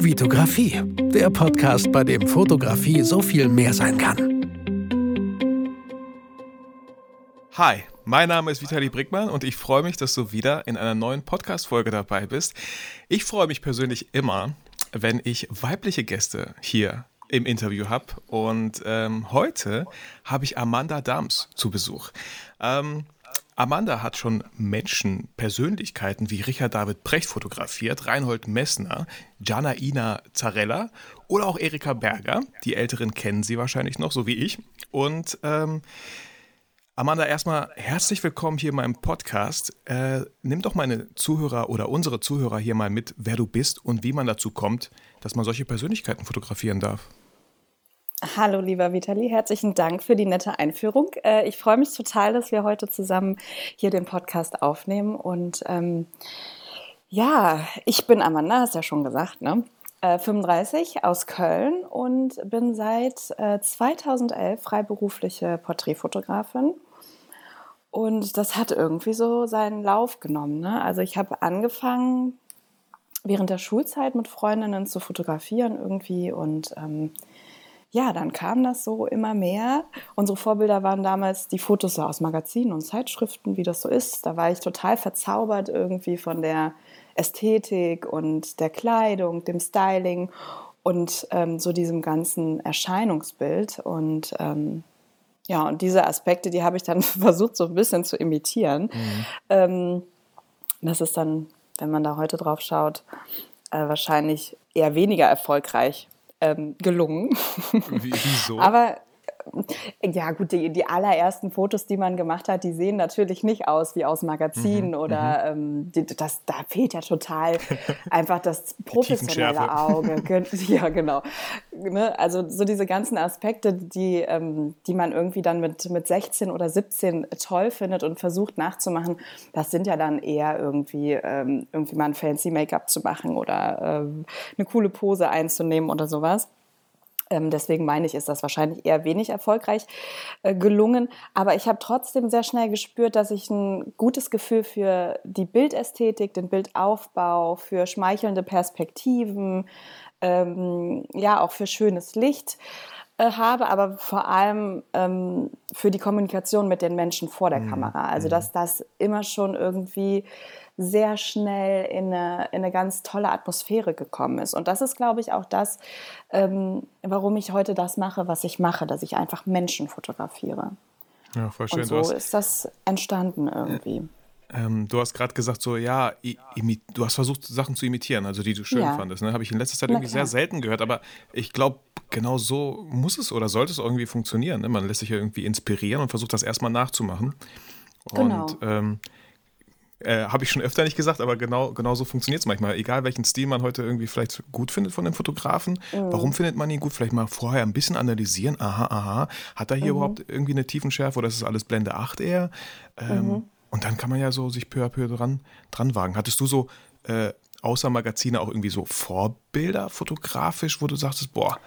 Vitografie, der Podcast, bei dem Fotografie so viel mehr sein kann. Hi, mein Name ist Vitali Brickmann und ich freue mich, dass du wieder in einer neuen Podcast-Folge dabei bist. Ich freue mich persönlich immer, wenn ich weibliche Gäste hier im Interview habe. Und ähm, heute habe ich Amanda Dams zu Besuch. Ähm, Amanda hat schon Menschen, Persönlichkeiten wie Richard David Brecht fotografiert, Reinhold Messner, Ina Zarella oder auch Erika Berger. Die Älteren kennen sie wahrscheinlich noch, so wie ich. Und ähm, Amanda, erstmal herzlich willkommen hier in meinem Podcast. Äh, nimm doch meine Zuhörer oder unsere Zuhörer hier mal mit, wer du bist und wie man dazu kommt, dass man solche Persönlichkeiten fotografieren darf. Hallo, lieber Vitali, herzlichen Dank für die nette Einführung. Äh, ich freue mich total, dass wir heute zusammen hier den Podcast aufnehmen. Und ähm, ja, ich bin Amanda, hast ja schon gesagt, ne? Äh, 35 aus Köln und bin seit äh, 2011 freiberufliche Porträtfotografin. Und das hat irgendwie so seinen Lauf genommen. Ne? Also ich habe angefangen während der Schulzeit mit Freundinnen zu fotografieren irgendwie und ähm, ja, dann kam das so immer mehr. Unsere Vorbilder waren damals die Fotos so aus Magazinen und Zeitschriften, wie das so ist. Da war ich total verzaubert irgendwie von der Ästhetik und der Kleidung, dem Styling und ähm, so diesem ganzen Erscheinungsbild. Und ähm, ja, und diese Aspekte, die habe ich dann versucht, so ein bisschen zu imitieren. Mhm. Ähm, das ist dann, wenn man da heute drauf schaut, äh, wahrscheinlich eher weniger erfolgreich ähm, gelungen. Wieso? Aber ja, gut, die, die allerersten Fotos, die man gemacht hat, die sehen natürlich nicht aus wie aus Magazinen mhm, oder mhm. ähm, die, das, da fehlt ja total einfach das professionelle Auge. ja, genau. Ne? Also so diese ganzen Aspekte, die, ähm, die man irgendwie dann mit, mit 16 oder 17 toll findet und versucht nachzumachen, das sind ja dann eher irgendwie, ähm, irgendwie mal ein fancy Make-up zu machen oder ähm, eine coole Pose einzunehmen oder sowas. Ähm, deswegen meine ich, ist das wahrscheinlich eher wenig erfolgreich äh, gelungen. Aber ich habe trotzdem sehr schnell gespürt, dass ich ein gutes Gefühl für die Bildästhetik, den Bildaufbau, für schmeichelnde Perspektiven, ähm, ja auch für schönes Licht äh, habe, aber vor allem ähm, für die Kommunikation mit den Menschen vor der mhm. Kamera. Also mhm. dass das immer schon irgendwie sehr schnell in eine, in eine ganz tolle Atmosphäre gekommen ist. Und das ist, glaube ich, auch das, ähm, warum ich heute das mache, was ich mache, dass ich einfach Menschen fotografiere. Ja, voll schön. Und so ist das entstanden irgendwie. Ähm, du hast gerade gesagt, so ja, du hast versucht, Sachen zu imitieren, also die du schön ja. fandest. Ne? Habe ich in letzter Zeit irgendwie sehr selten gehört, aber ich glaube, genau so muss es oder sollte es irgendwie funktionieren. Ne? Man lässt sich ja irgendwie inspirieren und versucht das erstmal nachzumachen. Genau. Und ähm, äh, Habe ich schon öfter nicht gesagt, aber genau, genau so funktioniert es manchmal. Egal welchen Stil man heute irgendwie vielleicht gut findet von dem Fotografen, mhm. warum findet man ihn gut? Vielleicht mal vorher ein bisschen analysieren. Aha, aha. Hat er hier mhm. überhaupt irgendwie eine Tiefenschärfe oder ist es alles Blende 8 eher? Ähm, mhm. Und dann kann man ja so sich peu à peu dran, dran wagen. Hattest du so äh, außer Magazine auch irgendwie so Vorbilder fotografisch, wo du sagtest, boah.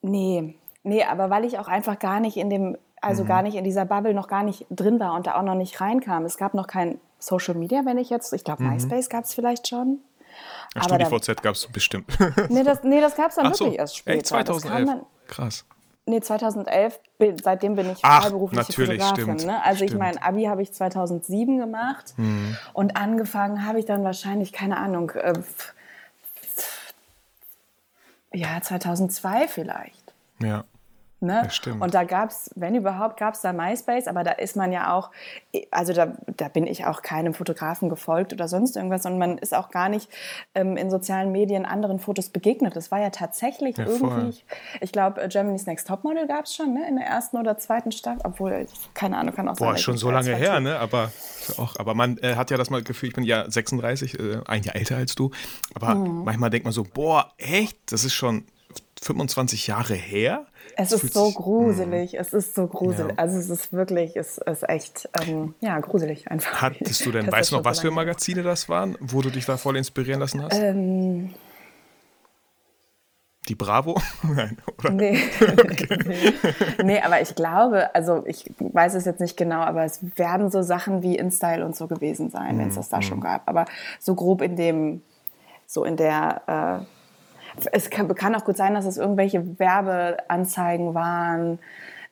Nee, nee, aber weil ich auch einfach gar nicht in dem also mhm. gar nicht in dieser Bubble noch gar nicht drin war und da auch noch nicht reinkam. Es gab noch kein Social Media, wenn ich jetzt, ich glaube, mhm. MySpace gab es vielleicht schon. Ach, aber StudiVZ gab es bestimmt. nee, das, nee, das gab es dann Ach wirklich so, erst später. Echt, 2011? Dann, Krass. Nee, 2011, seitdem bin ich Ach, freiberufliche Fotografin. Stimmt, ne? Also stimmt. ich mein Abi habe ich 2007 gemacht mhm. und angefangen habe ich dann wahrscheinlich, keine Ahnung, äh, ja, 2002 vielleicht. Ja. Ne? Und da gab es, wenn überhaupt, gab es da MySpace, aber da ist man ja auch, also da, da bin ich auch keinem Fotografen gefolgt oder sonst irgendwas und man ist auch gar nicht ähm, in sozialen Medien anderen Fotos begegnet. Das war ja tatsächlich ja, irgendwie, ich glaube, äh, Germany's Next Topmodel gab es schon ne? in der ersten oder zweiten Staffel, obwohl, keine Ahnung, kann auch Boah, sein. Boah, schon so lange her, ne? aber, auch, aber man äh, hat ja das mal Gefühl, ich bin ja 36, äh, ein Jahr älter als du, aber mhm. manchmal denkt man so, boah, echt, das ist schon 25 Jahre her? Es ist so gruselig, es ist so gruselig. Ja. Also es ist wirklich, es ist echt, ähm, ja, gruselig einfach. Hattest du denn, weißt du noch, was für Magazine das waren, wo du dich da voll inspirieren lassen hast? Ähm, die Bravo? Nein, oder? Nee. okay. nee, aber ich glaube, also ich weiß es jetzt nicht genau, aber es werden so Sachen wie InStyle und so gewesen sein, wenn es das da mm. schon gab. Aber so grob in dem so in der, äh, es kann, kann, auch gut sein, dass es irgendwelche Werbeanzeigen waren.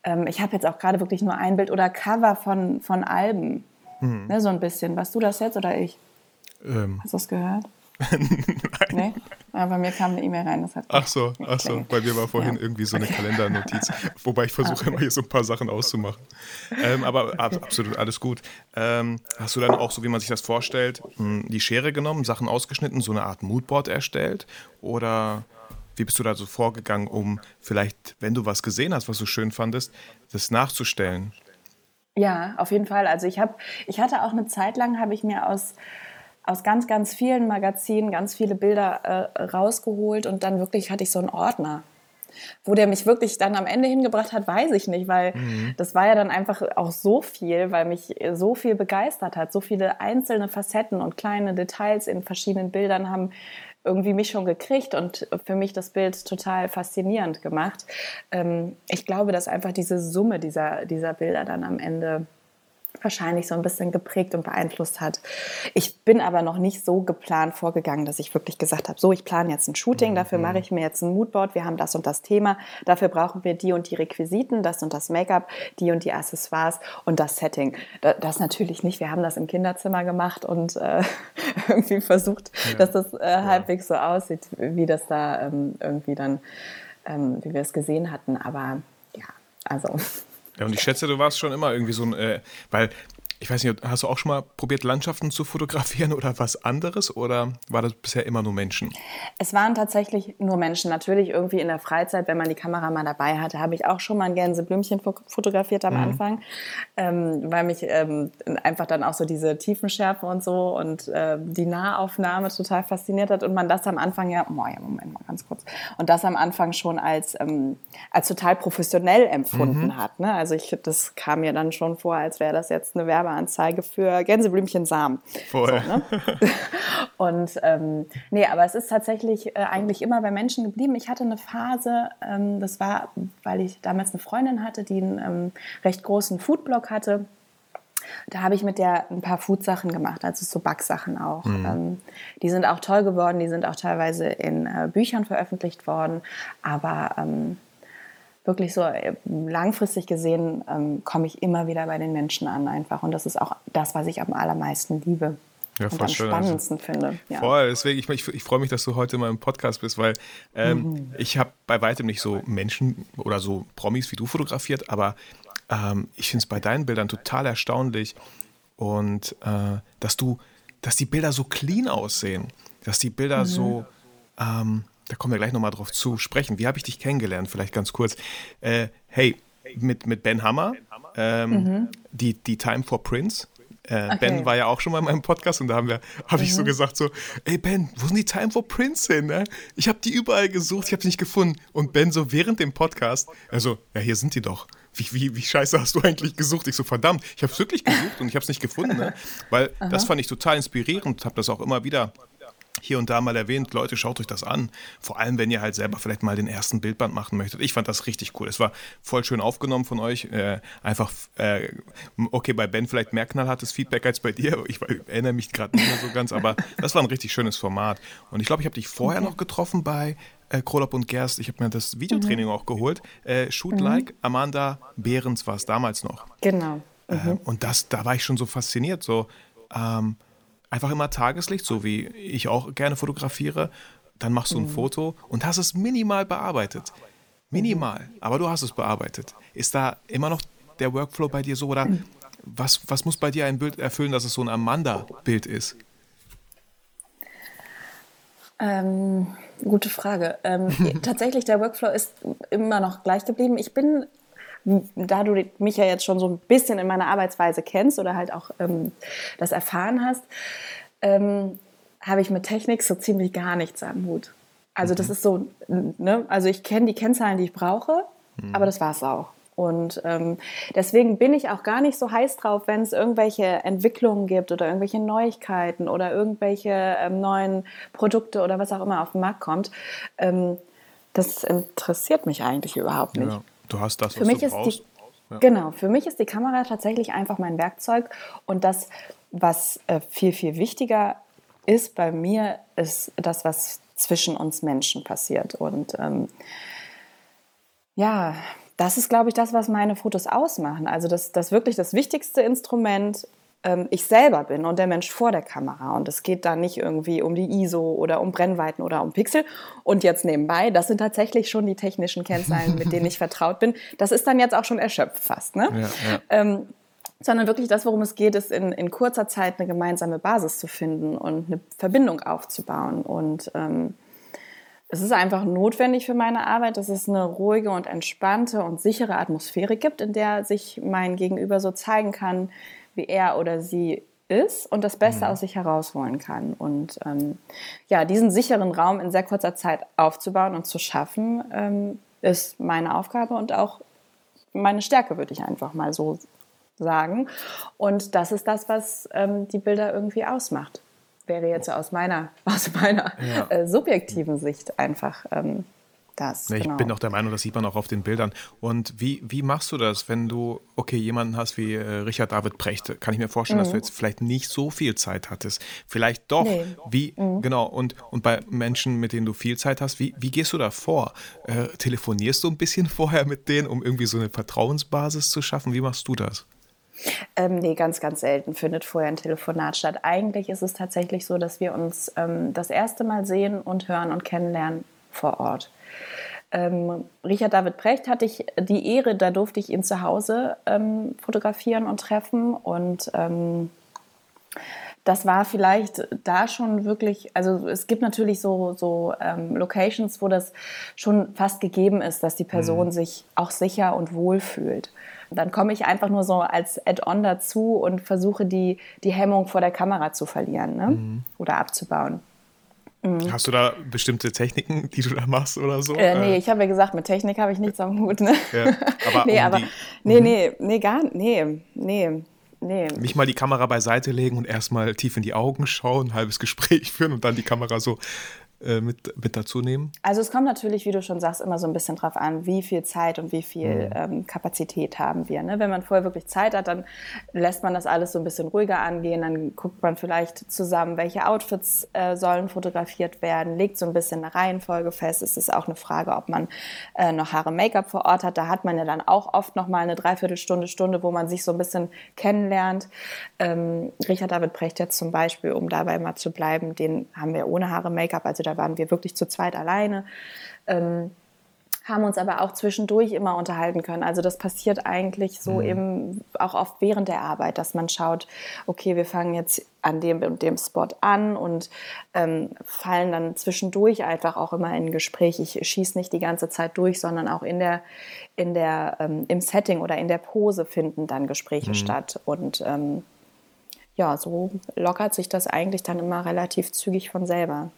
Ähm, ich habe jetzt auch gerade wirklich nur ein Bild oder Cover von, von Alben. Mhm. Ne, so ein bisschen. Warst du das jetzt oder ich? Ähm. Hast du das gehört? Nee? Ja, bei mir kam eine E-Mail rein. Das hat ach so, ach so. Bei mir war vorhin ja. irgendwie so eine okay. Kalendernotiz. Wobei ich versuche ah, okay. immer hier so ein paar Sachen auszumachen. Ähm, aber absolut alles gut. Ähm, hast du dann auch, so wie man sich das vorstellt, hm, die Schere genommen, Sachen ausgeschnitten, so eine Art Moodboard erstellt? Oder wie bist du da so vorgegangen, um vielleicht, wenn du was gesehen hast, was du schön fandest, das nachzustellen? Ja, auf jeden Fall. Also ich habe, ich hatte auch eine Zeit lang, habe ich mir aus aus ganz, ganz vielen Magazinen ganz viele Bilder äh, rausgeholt und dann wirklich hatte ich so einen Ordner. Wo der mich wirklich dann am Ende hingebracht hat, weiß ich nicht, weil mhm. das war ja dann einfach auch so viel, weil mich so viel begeistert hat. So viele einzelne Facetten und kleine Details in verschiedenen Bildern haben irgendwie mich schon gekriegt und für mich das Bild total faszinierend gemacht. Ähm, ich glaube, dass einfach diese Summe dieser, dieser Bilder dann am Ende wahrscheinlich so ein bisschen geprägt und beeinflusst hat. Ich bin aber noch nicht so geplant vorgegangen, dass ich wirklich gesagt habe, so, ich plane jetzt ein Shooting, dafür mache ich mir jetzt ein Moodboard, wir haben das und das Thema, dafür brauchen wir die und die Requisiten, das und das Make-up, die und die Accessoires und das Setting. Das natürlich nicht, wir haben das im Kinderzimmer gemacht und äh, irgendwie versucht, ja. dass das äh, halbwegs so aussieht, wie das da ähm, irgendwie dann, ähm, wie wir es gesehen hatten, aber ja, also ja, und ich schätze, du warst schon immer irgendwie so ein, äh, weil ich weiß nicht, hast du auch schon mal probiert, Landschaften zu fotografieren oder was anderes oder war das bisher immer nur Menschen? Es waren tatsächlich nur Menschen. Natürlich irgendwie in der Freizeit, wenn man die Kamera mal dabei hatte, habe ich auch schon mal ein Gänseblümchen fotografiert am mhm. Anfang, ähm, weil mich ähm, einfach dann auch so diese Tiefenschärfe und so und äh, die Nahaufnahme total fasziniert hat und man das am Anfang ja, oh ja, Moment mal ganz kurz, und das am Anfang schon als, ähm, als total professionell empfunden mhm. hat. Ne? Also ich, das kam mir dann schon vor, als wäre das jetzt eine Werbe Werbeanzeige für Gänseblümchensamen. Voll. So, ne? Und ähm, nee, aber es ist tatsächlich äh, eigentlich immer bei Menschen geblieben. Ich hatte eine Phase, ähm, das war, weil ich damals eine Freundin hatte, die einen ähm, recht großen Foodblog hatte. Da habe ich mit der ein paar Food-Sachen gemacht, also so Backsachen auch. Mhm. Ähm, die sind auch toll geworden, die sind auch teilweise in äh, Büchern veröffentlicht worden. Aber ähm, wirklich so äh, langfristig gesehen ähm, komme ich immer wieder bei den Menschen an einfach. Und das ist auch das, was ich am allermeisten liebe. Ja, und am schön, also spannendsten also. finde. Ja. Voll, deswegen, ich, ich, ich freue mich, dass du heute mal im Podcast bist, weil ähm, mhm. ich habe bei weitem nicht so Menschen oder so Promis wie du fotografiert, aber ähm, ich finde es bei deinen Bildern total erstaunlich und äh, dass du, dass die Bilder so clean aussehen, dass die Bilder mhm. so, ähm, da kommen wir gleich nochmal drauf zu sprechen. Wie habe ich dich kennengelernt? Vielleicht ganz kurz. Äh, hey, mit, mit Ben Hammer, ähm, mhm. die, die Time for Prince. Äh, okay. Ben war ja auch schon mal in meinem Podcast und da haben wir, habe mhm. ich so mhm. gesagt so, ey Ben, wo sind die Time for Prince hin? Ne? Ich habe die überall gesucht, ich habe sie nicht gefunden. Und Ben so während dem Podcast, also ja hier sind die doch. Wie, wie, wie scheiße hast du eigentlich gesucht? Ich so verdammt, ich habe es wirklich gesucht und ich habe es nicht gefunden, ne? weil das fand ich total inspirierend, habe das auch immer wieder hier und da mal erwähnt, Leute, schaut euch das an. Vor allem, wenn ihr halt selber vielleicht mal den ersten Bildband machen möchtet. Ich fand das richtig cool. Es war voll schön aufgenommen von euch. Äh, einfach, äh, okay, bei Ben vielleicht mehr knallhartes Feedback als bei dir. Ich erinnere mich gerade nicht mehr so ganz, aber das war ein richtig schönes Format. Und ich glaube, ich habe dich vorher noch getroffen bei äh, Krolop und Gerst. Ich habe mir das Videotraining mhm. auch geholt. Äh, Shoot mhm. Like, Amanda Behrens war es damals noch. Genau. Äh, mhm. und das, da war ich schon so fasziniert. So, ähm, einfach immer Tageslicht, so wie ich auch gerne fotografiere. Dann machst du ein mhm. Foto und hast es minimal bearbeitet. Minimal, mhm. aber du hast es bearbeitet. Ist da immer noch der Workflow bei dir so oder mhm. was, was muss bei dir ein Bild erfüllen, dass es so ein Amanda-Bild ist? Ähm, gute Frage. Ähm, tatsächlich, der Workflow ist immer noch gleich geblieben. Ich bin da du mich ja jetzt schon so ein bisschen in meiner Arbeitsweise kennst oder halt auch ähm, das erfahren hast, ähm, habe ich mit Technik so ziemlich gar nichts am Hut. Also das mhm. ist so, ne? also ich kenne die Kennzahlen, die ich brauche, mhm. aber das war es auch. Und ähm, deswegen bin ich auch gar nicht so heiß drauf, wenn es irgendwelche Entwicklungen gibt oder irgendwelche Neuigkeiten oder irgendwelche ähm, neuen Produkte oder was auch immer auf den Markt kommt. Ähm, das interessiert mich eigentlich überhaupt nicht. Ja. Du hast das, was für mich du ist brauchst. Die, ja. Genau, für mich ist die Kamera tatsächlich einfach mein Werkzeug und das, was äh, viel, viel wichtiger ist bei mir ist das, was zwischen uns Menschen passiert. Und ähm, ja, das ist, glaube ich, das, was meine Fotos ausmachen. Also das, das wirklich das wichtigste Instrument ich selber bin und der Mensch vor der Kamera. Und es geht da nicht irgendwie um die ISO oder um Brennweiten oder um Pixel. Und jetzt nebenbei, das sind tatsächlich schon die technischen Kennzahlen, mit denen ich vertraut bin. Das ist dann jetzt auch schon erschöpft fast. Ne? Ja, ja. Ähm, sondern wirklich das, worum es geht, ist in, in kurzer Zeit eine gemeinsame Basis zu finden und eine Verbindung aufzubauen. Und ähm, es ist einfach notwendig für meine Arbeit, dass es eine ruhige und entspannte und sichere Atmosphäre gibt, in der sich mein Gegenüber so zeigen kann, wie er oder sie ist und das Beste mhm. aus sich herausholen kann. Und ähm, ja, diesen sicheren Raum in sehr kurzer Zeit aufzubauen und zu schaffen, ähm, ist meine Aufgabe und auch meine Stärke, würde ich einfach mal so sagen. Und das ist das, was ähm, die Bilder irgendwie ausmacht. Wäre jetzt aus meiner, aus meiner ja. äh, subjektiven Sicht einfach ähm, das. Ja, ich genau. bin auch der Meinung, das sieht man auch auf den Bildern. Und wie, wie machst du das, wenn du, okay, jemanden hast wie äh, Richard David Precht? Kann ich mir vorstellen, mhm. dass du mhm. jetzt vielleicht nicht so viel Zeit hattest. Vielleicht doch. Nee. Wie, mhm. genau, und, und bei Menschen, mit denen du viel Zeit hast, wie, wie gehst du da vor? Äh, telefonierst du ein bisschen vorher mit denen, um irgendwie so eine Vertrauensbasis zu schaffen? Wie machst du das? Ähm, nee, ganz, ganz selten findet vorher ein Telefonat statt. Eigentlich ist es tatsächlich so, dass wir uns ähm, das erste Mal sehen und hören und kennenlernen vor Ort. Ähm, Richard David Precht hatte ich die Ehre, da durfte ich ihn zu Hause ähm, fotografieren und treffen und ähm, das war vielleicht da schon wirklich, also es gibt natürlich so, so ähm, Locations, wo das schon fast gegeben ist, dass die Person mhm. sich auch sicher und wohl fühlt. Dann komme ich einfach nur so als Add-on dazu und versuche die, die Hemmung vor der Kamera zu verlieren ne? mhm. oder abzubauen. Mhm. Hast du da bestimmte Techniken, die du da machst oder so? Äh, nee, äh. ich habe ja gesagt, mit Technik habe ich nichts am Hut. Ne? Ja, aber nee, um aber, die, nee, mhm. nee, nee, gar nee, nee. Nee. Nicht mal die Kamera beiseite legen und erstmal tief in die Augen schauen, ein halbes Gespräch führen und dann die Kamera so äh, mit, mit dazu nehmen? Also es kommt natürlich, wie du schon sagst, immer so ein bisschen drauf an, wie viel Zeit und wie viel mhm. ähm, Kapazität haben wir. Ne? Wenn man vorher wirklich Zeit hat, dann lässt man das alles so ein bisschen ruhiger angehen. Dann guckt man vielleicht zusammen, welche Outfits äh, sollen fotografiert werden, legt so ein bisschen eine Reihenfolge fest. Es ist auch eine Frage, ob man äh, noch Haare Make-up vor Ort hat. Da hat man ja dann auch oft noch mal eine Dreiviertelstunde, Stunde, wo man sich so ein bisschen kennenlernt. Ähm, Richard David Precht jetzt zum Beispiel, um dabei mal zu bleiben, den haben wir ohne Haare Make-up, also da da waren wir wirklich zu zweit alleine. Ähm, haben uns aber auch zwischendurch immer unterhalten können. Also das passiert eigentlich so mhm. eben auch oft während der Arbeit, dass man schaut, okay, wir fangen jetzt an dem und dem Spot an und ähm, fallen dann zwischendurch einfach auch immer in ein Gespräch. Ich schieße nicht die ganze Zeit durch, sondern auch in der, in der, ähm, im Setting oder in der Pose finden dann Gespräche mhm. statt. Und ähm, ja, so lockert sich das eigentlich dann immer relativ zügig von selber.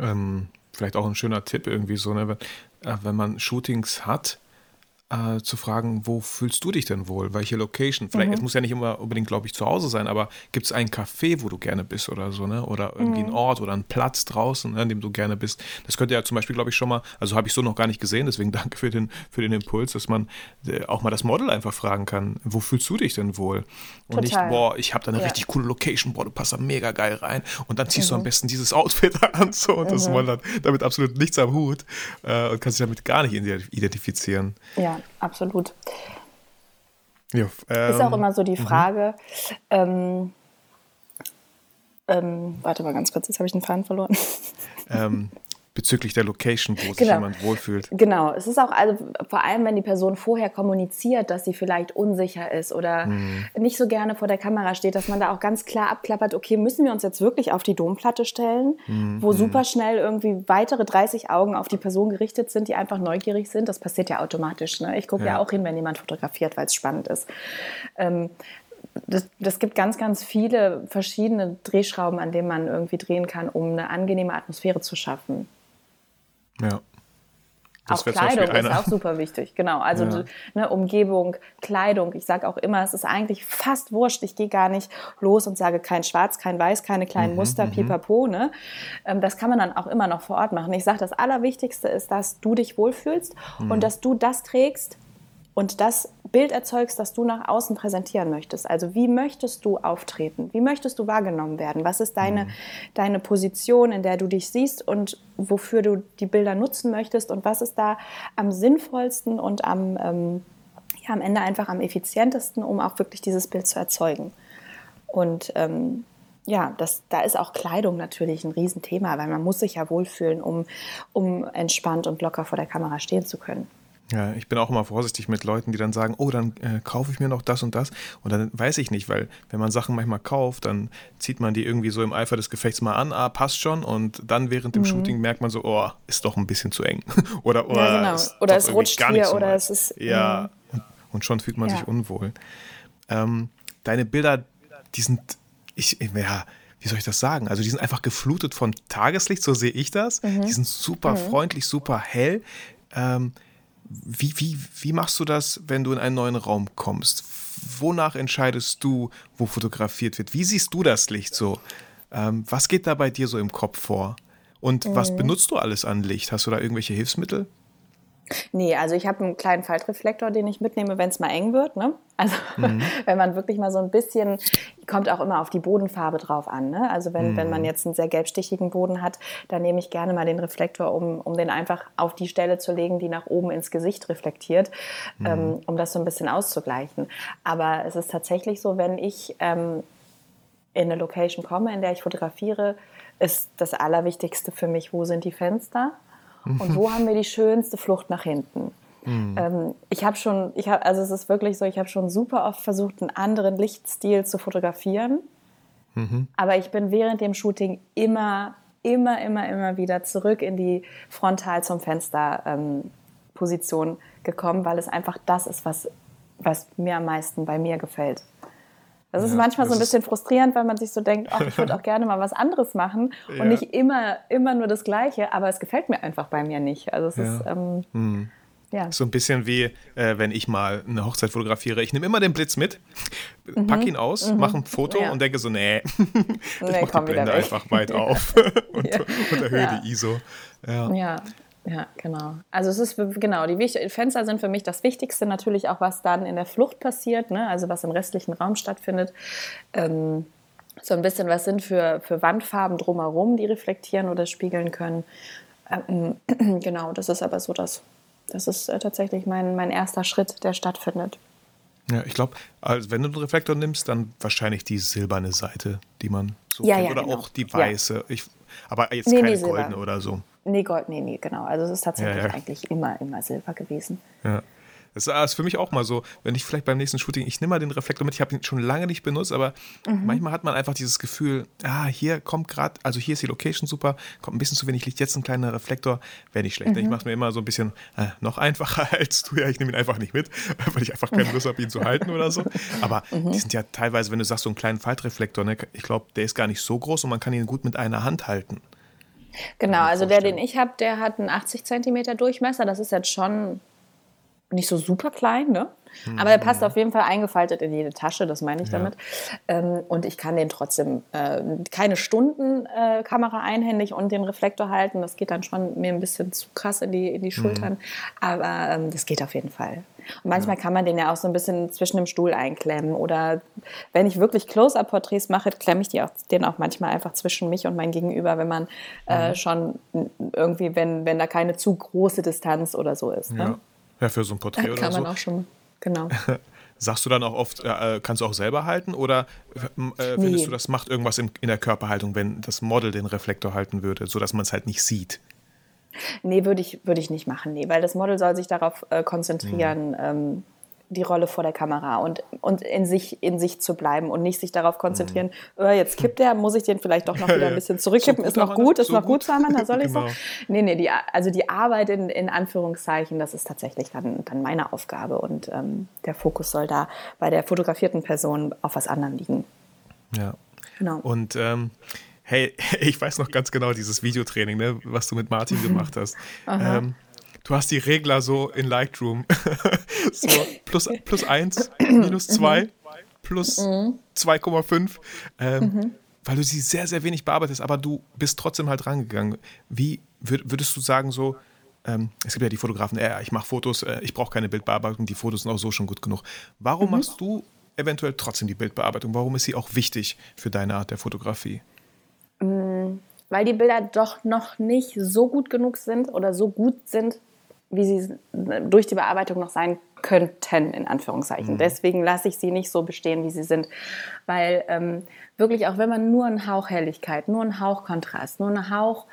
Ähm, vielleicht auch ein schöner Tipp irgendwie so, ne? wenn, äh, wenn man Shootings hat, äh, zu fragen, wo fühlst du dich denn wohl? Welche Location? Vielleicht, mhm. es muss ja nicht immer unbedingt, glaube ich, zu Hause sein, aber gibt es ein Café, wo du gerne bist oder so, ne? Oder irgendwie mhm. einen Ort oder einen Platz draußen, ne, an dem du gerne bist. Das könnte ja zum Beispiel, glaube ich, schon mal, also habe ich so noch gar nicht gesehen, deswegen danke für den, für den Impuls, dass man äh, auch mal das Model einfach fragen kann, wo fühlst du dich denn wohl? Und Total. nicht, boah, ich habe da eine ja. richtig coole Location, boah, du passt da mega geil rein. Und dann ziehst mhm. du am mhm. besten dieses Outfit an so und das Model hat damit absolut nichts am Hut äh, und kannst dich damit gar nicht identifizieren. Ja absolut. Ja, ähm, ist auch immer so die mhm. Frage, ähm, ähm, warte mal ganz kurz, jetzt habe ich den Faden verloren. Bezüglich der Location, wo genau. sich jemand wohlfühlt. Genau, es ist auch, also vor allem, wenn die Person vorher kommuniziert, dass sie vielleicht unsicher ist oder mhm. nicht so gerne vor der Kamera steht, dass man da auch ganz klar abklappert, okay, müssen wir uns jetzt wirklich auf die Domplatte stellen, mhm. wo super schnell irgendwie weitere 30 Augen auf die Person gerichtet sind, die einfach neugierig sind. Das passiert ja automatisch. Ne? Ich gucke ja. ja. auch hin, wenn jemand fotografiert, weil es spannend ist. Ähm, das, das, gibt ganz, ganz viele verschiedene Drehschrauben, an denen man irgendwie drehen kann, um eine angenehme Atmosphäre zu schaffen. Ja. Das auch Kleidung ist auch super wichtig, genau. Also ja. ne, Umgebung, Kleidung. Ich sage auch immer, es ist eigentlich fast wurscht. Ich gehe gar nicht los und sage kein Schwarz, kein Weiß, keine kleinen mhm, Muster, mhm. pipapo. Ne? Ähm, das kann man dann auch immer noch vor Ort machen. Ich sage, das Allerwichtigste ist, dass du dich wohlfühlst mhm. und dass du das trägst und das Bild erzeugst, das du nach außen präsentieren möchtest. Also wie möchtest du auftreten? Wie möchtest du wahrgenommen werden? Was ist deine, mhm. deine Position, in der du dich siehst und wofür du die Bilder nutzen möchtest? Und was ist da am sinnvollsten und am, ähm, ja, am Ende einfach am effizientesten, um auch wirklich dieses Bild zu erzeugen? Und ähm, ja, das, da ist auch Kleidung natürlich ein Riesenthema, weil man muss sich ja wohlfühlen, um, um entspannt und locker vor der Kamera stehen zu können. Ja, ich bin auch immer vorsichtig mit Leuten, die dann sagen, oh, dann äh, kaufe ich mir noch das und das. Und dann weiß ich nicht, weil wenn man Sachen manchmal kauft, dann zieht man die irgendwie so im Eifer des Gefechts mal an, ah, passt schon. Und dann während dem mhm. Shooting merkt man so, oh, ist doch ein bisschen zu eng. oder oder, ja, genau. oder es rutscht hier so oder es ist. Ja, und, und schon fühlt man ja. sich unwohl. Ähm, deine Bilder, die sind, ich, ja, wie soll ich das sagen? Also die sind einfach geflutet von Tageslicht, so sehe ich das. Mhm. Die sind super mhm. freundlich, super hell. Ähm, wie, wie, wie machst du das, wenn du in einen neuen Raum kommst? Wonach entscheidest du, wo fotografiert wird? Wie siehst du das Licht so? Ähm, was geht da bei dir so im Kopf vor? Und mhm. was benutzt du alles an Licht? Hast du da irgendwelche Hilfsmittel? Nee, also ich habe einen kleinen Faltreflektor, den ich mitnehme, wenn es mal eng wird. Ne? Also mhm. wenn man wirklich mal so ein bisschen, kommt auch immer auf die Bodenfarbe drauf an. Ne? Also wenn, mhm. wenn man mhm. jetzt einen sehr gelbstichigen Boden hat, dann nehme ich gerne mal den Reflektor, um, um den einfach auf die Stelle zu legen, die nach oben ins Gesicht reflektiert, mhm. ähm, um das so ein bisschen auszugleichen. Aber es ist tatsächlich so, wenn ich ähm, in eine Location komme, in der ich fotografiere, ist das Allerwichtigste für mich, wo sind die Fenster? Und wo haben wir die schönste Flucht nach hinten? Mhm. Ähm, ich habe schon, ich hab, also es ist wirklich so, ich habe schon super oft versucht, einen anderen Lichtstil zu fotografieren. Mhm. Aber ich bin während dem Shooting immer, immer, immer, immer wieder zurück in die Frontal zum Fenster ähm, Position gekommen, weil es einfach das ist, was, was mir am meisten bei mir gefällt. Das ist ja, manchmal das so ein bisschen frustrierend, weil man sich so denkt, ach, ich würde auch gerne mal was anderes machen ja. und nicht immer, immer nur das Gleiche, aber es gefällt mir einfach bei mir nicht. Also es ja. ist, ähm, hm. ja. So ein bisschen wie, äh, wenn ich mal eine Hochzeit fotografiere. Ich nehme immer den Blitz mit, mhm. pack ihn aus, mhm. mache ein Foto und denke so, nee, ich nee, mach die Blende einfach weit auf und, und erhöhe die ISO. ja. Ja, genau. Also es ist genau, die Fenster sind für mich das Wichtigste, natürlich auch, was dann in der Flucht passiert, ne? also was im restlichen Raum stattfindet. Ähm, so ein bisschen, was sind für, für Wandfarben drumherum, die reflektieren oder spiegeln können. Ähm, genau, das ist aber so das. Das ist äh, tatsächlich mein, mein erster Schritt, der stattfindet. Ja, ich glaube, also wenn du einen Reflektor nimmst, dann wahrscheinlich die silberne Seite, die man so ja. Ja, oder genau. auch die weiße. Ja. Ich, aber jetzt nee, keine nee, goldene oder so. Nee, Gold, nee, nee, genau. Also es ist tatsächlich ja, ja. eigentlich immer, immer Silber gewesen. Ja. Das ist für mich auch mal so, wenn ich vielleicht beim nächsten Shooting, ich nehme mal den Reflektor mit, ich habe ihn schon lange nicht benutzt, aber mhm. manchmal hat man einfach dieses Gefühl, ah, hier kommt gerade, also hier ist die Location super, kommt ein bisschen zu wenig Licht, jetzt ein kleiner Reflektor, wäre nicht schlecht. Mhm. Ich mache es mir immer so ein bisschen äh, noch einfacher als du, ja, ich nehme ihn einfach nicht mit, weil ich einfach keine Lust habe, ihn zu halten oder so. Aber mhm. die sind ja teilweise, wenn du sagst, so einen kleinen Faltreflektor, ne, ich glaube, der ist gar nicht so groß und man kann ihn gut mit einer Hand halten. Genau, also der, den ich habe, der hat einen 80 cm Durchmesser. Das ist jetzt schon nicht so super klein, ne? Aber er passt auf jeden Fall eingefaltet in jede Tasche, das meine ich ja. damit. Ähm, und ich kann den trotzdem äh, keine Stunden äh, Kamera einhändig und den Reflektor halten. Das geht dann schon mir ein bisschen zu krass in die, in die Schultern. Mhm. Aber ähm, das geht auf jeden Fall. Und manchmal ja. kann man den ja auch so ein bisschen zwischen dem Stuhl einklemmen. Oder wenn ich wirklich Close-Up-Porträts mache, klemme ich auch, den auch manchmal einfach zwischen mich und mein Gegenüber, wenn man äh, mhm. schon irgendwie, wenn, wenn da keine zu große Distanz oder so ist. Ne? Ja. Ja, für so ein Porträt oder kann so. man auch schon genau. Sagst du dann auch oft, äh, kannst du auch selber halten oder äh, findest nee. du, das macht irgendwas in, in, der Körperhaltung, wenn das Model den Reflektor halten würde, sodass man es halt nicht sieht? Nee, würde ich, würd ich nicht machen, nee, weil das Model soll sich darauf äh, konzentrieren, mhm. ähm, die Rolle vor der Kamera und, und in, sich, in sich zu bleiben und nicht sich darauf konzentrieren, mhm. oh, jetzt kippt der, muss ich den vielleicht doch noch wieder ein bisschen zurückkippen, so ist noch gut, ist so noch gut, Saman, da soll ich genau. so. Nee, nee, die, also die Arbeit in, in Anführungszeichen, das ist tatsächlich dann, dann meine Aufgabe und ähm, der Fokus soll da bei der fotografierten Person auf was anderem liegen. Ja. Genau. Und ähm, hey, ich weiß noch ganz genau dieses Videotraining, ne, was du mit Martin gemacht hast. ähm, du hast die Regler so in Lightroom. so plus, plus 1, minus 2, plus 2,5. Ähm, mhm. Weil du sie sehr, sehr wenig bearbeitest, aber du bist trotzdem halt rangegangen. Wie würdest du sagen, so, ähm, es gibt ja die Fotografen, äh, ich mache Fotos, äh, ich brauche keine Bildbearbeitung, die Fotos sind auch so schon gut genug. Warum mhm. machst du eventuell trotzdem die Bildbearbeitung? Warum ist sie auch wichtig für deine Art der Fotografie? Mm, weil die Bilder doch noch nicht so gut genug sind oder so gut sind, wie sie durch die Bearbeitung noch sein könnten, in Anführungszeichen. Mhm. Deswegen lasse ich sie nicht so bestehen, wie sie sind. Weil ähm, wirklich, auch wenn man nur einen Hauch Helligkeit, nur einen Hauch Kontrast, nur einen Hauch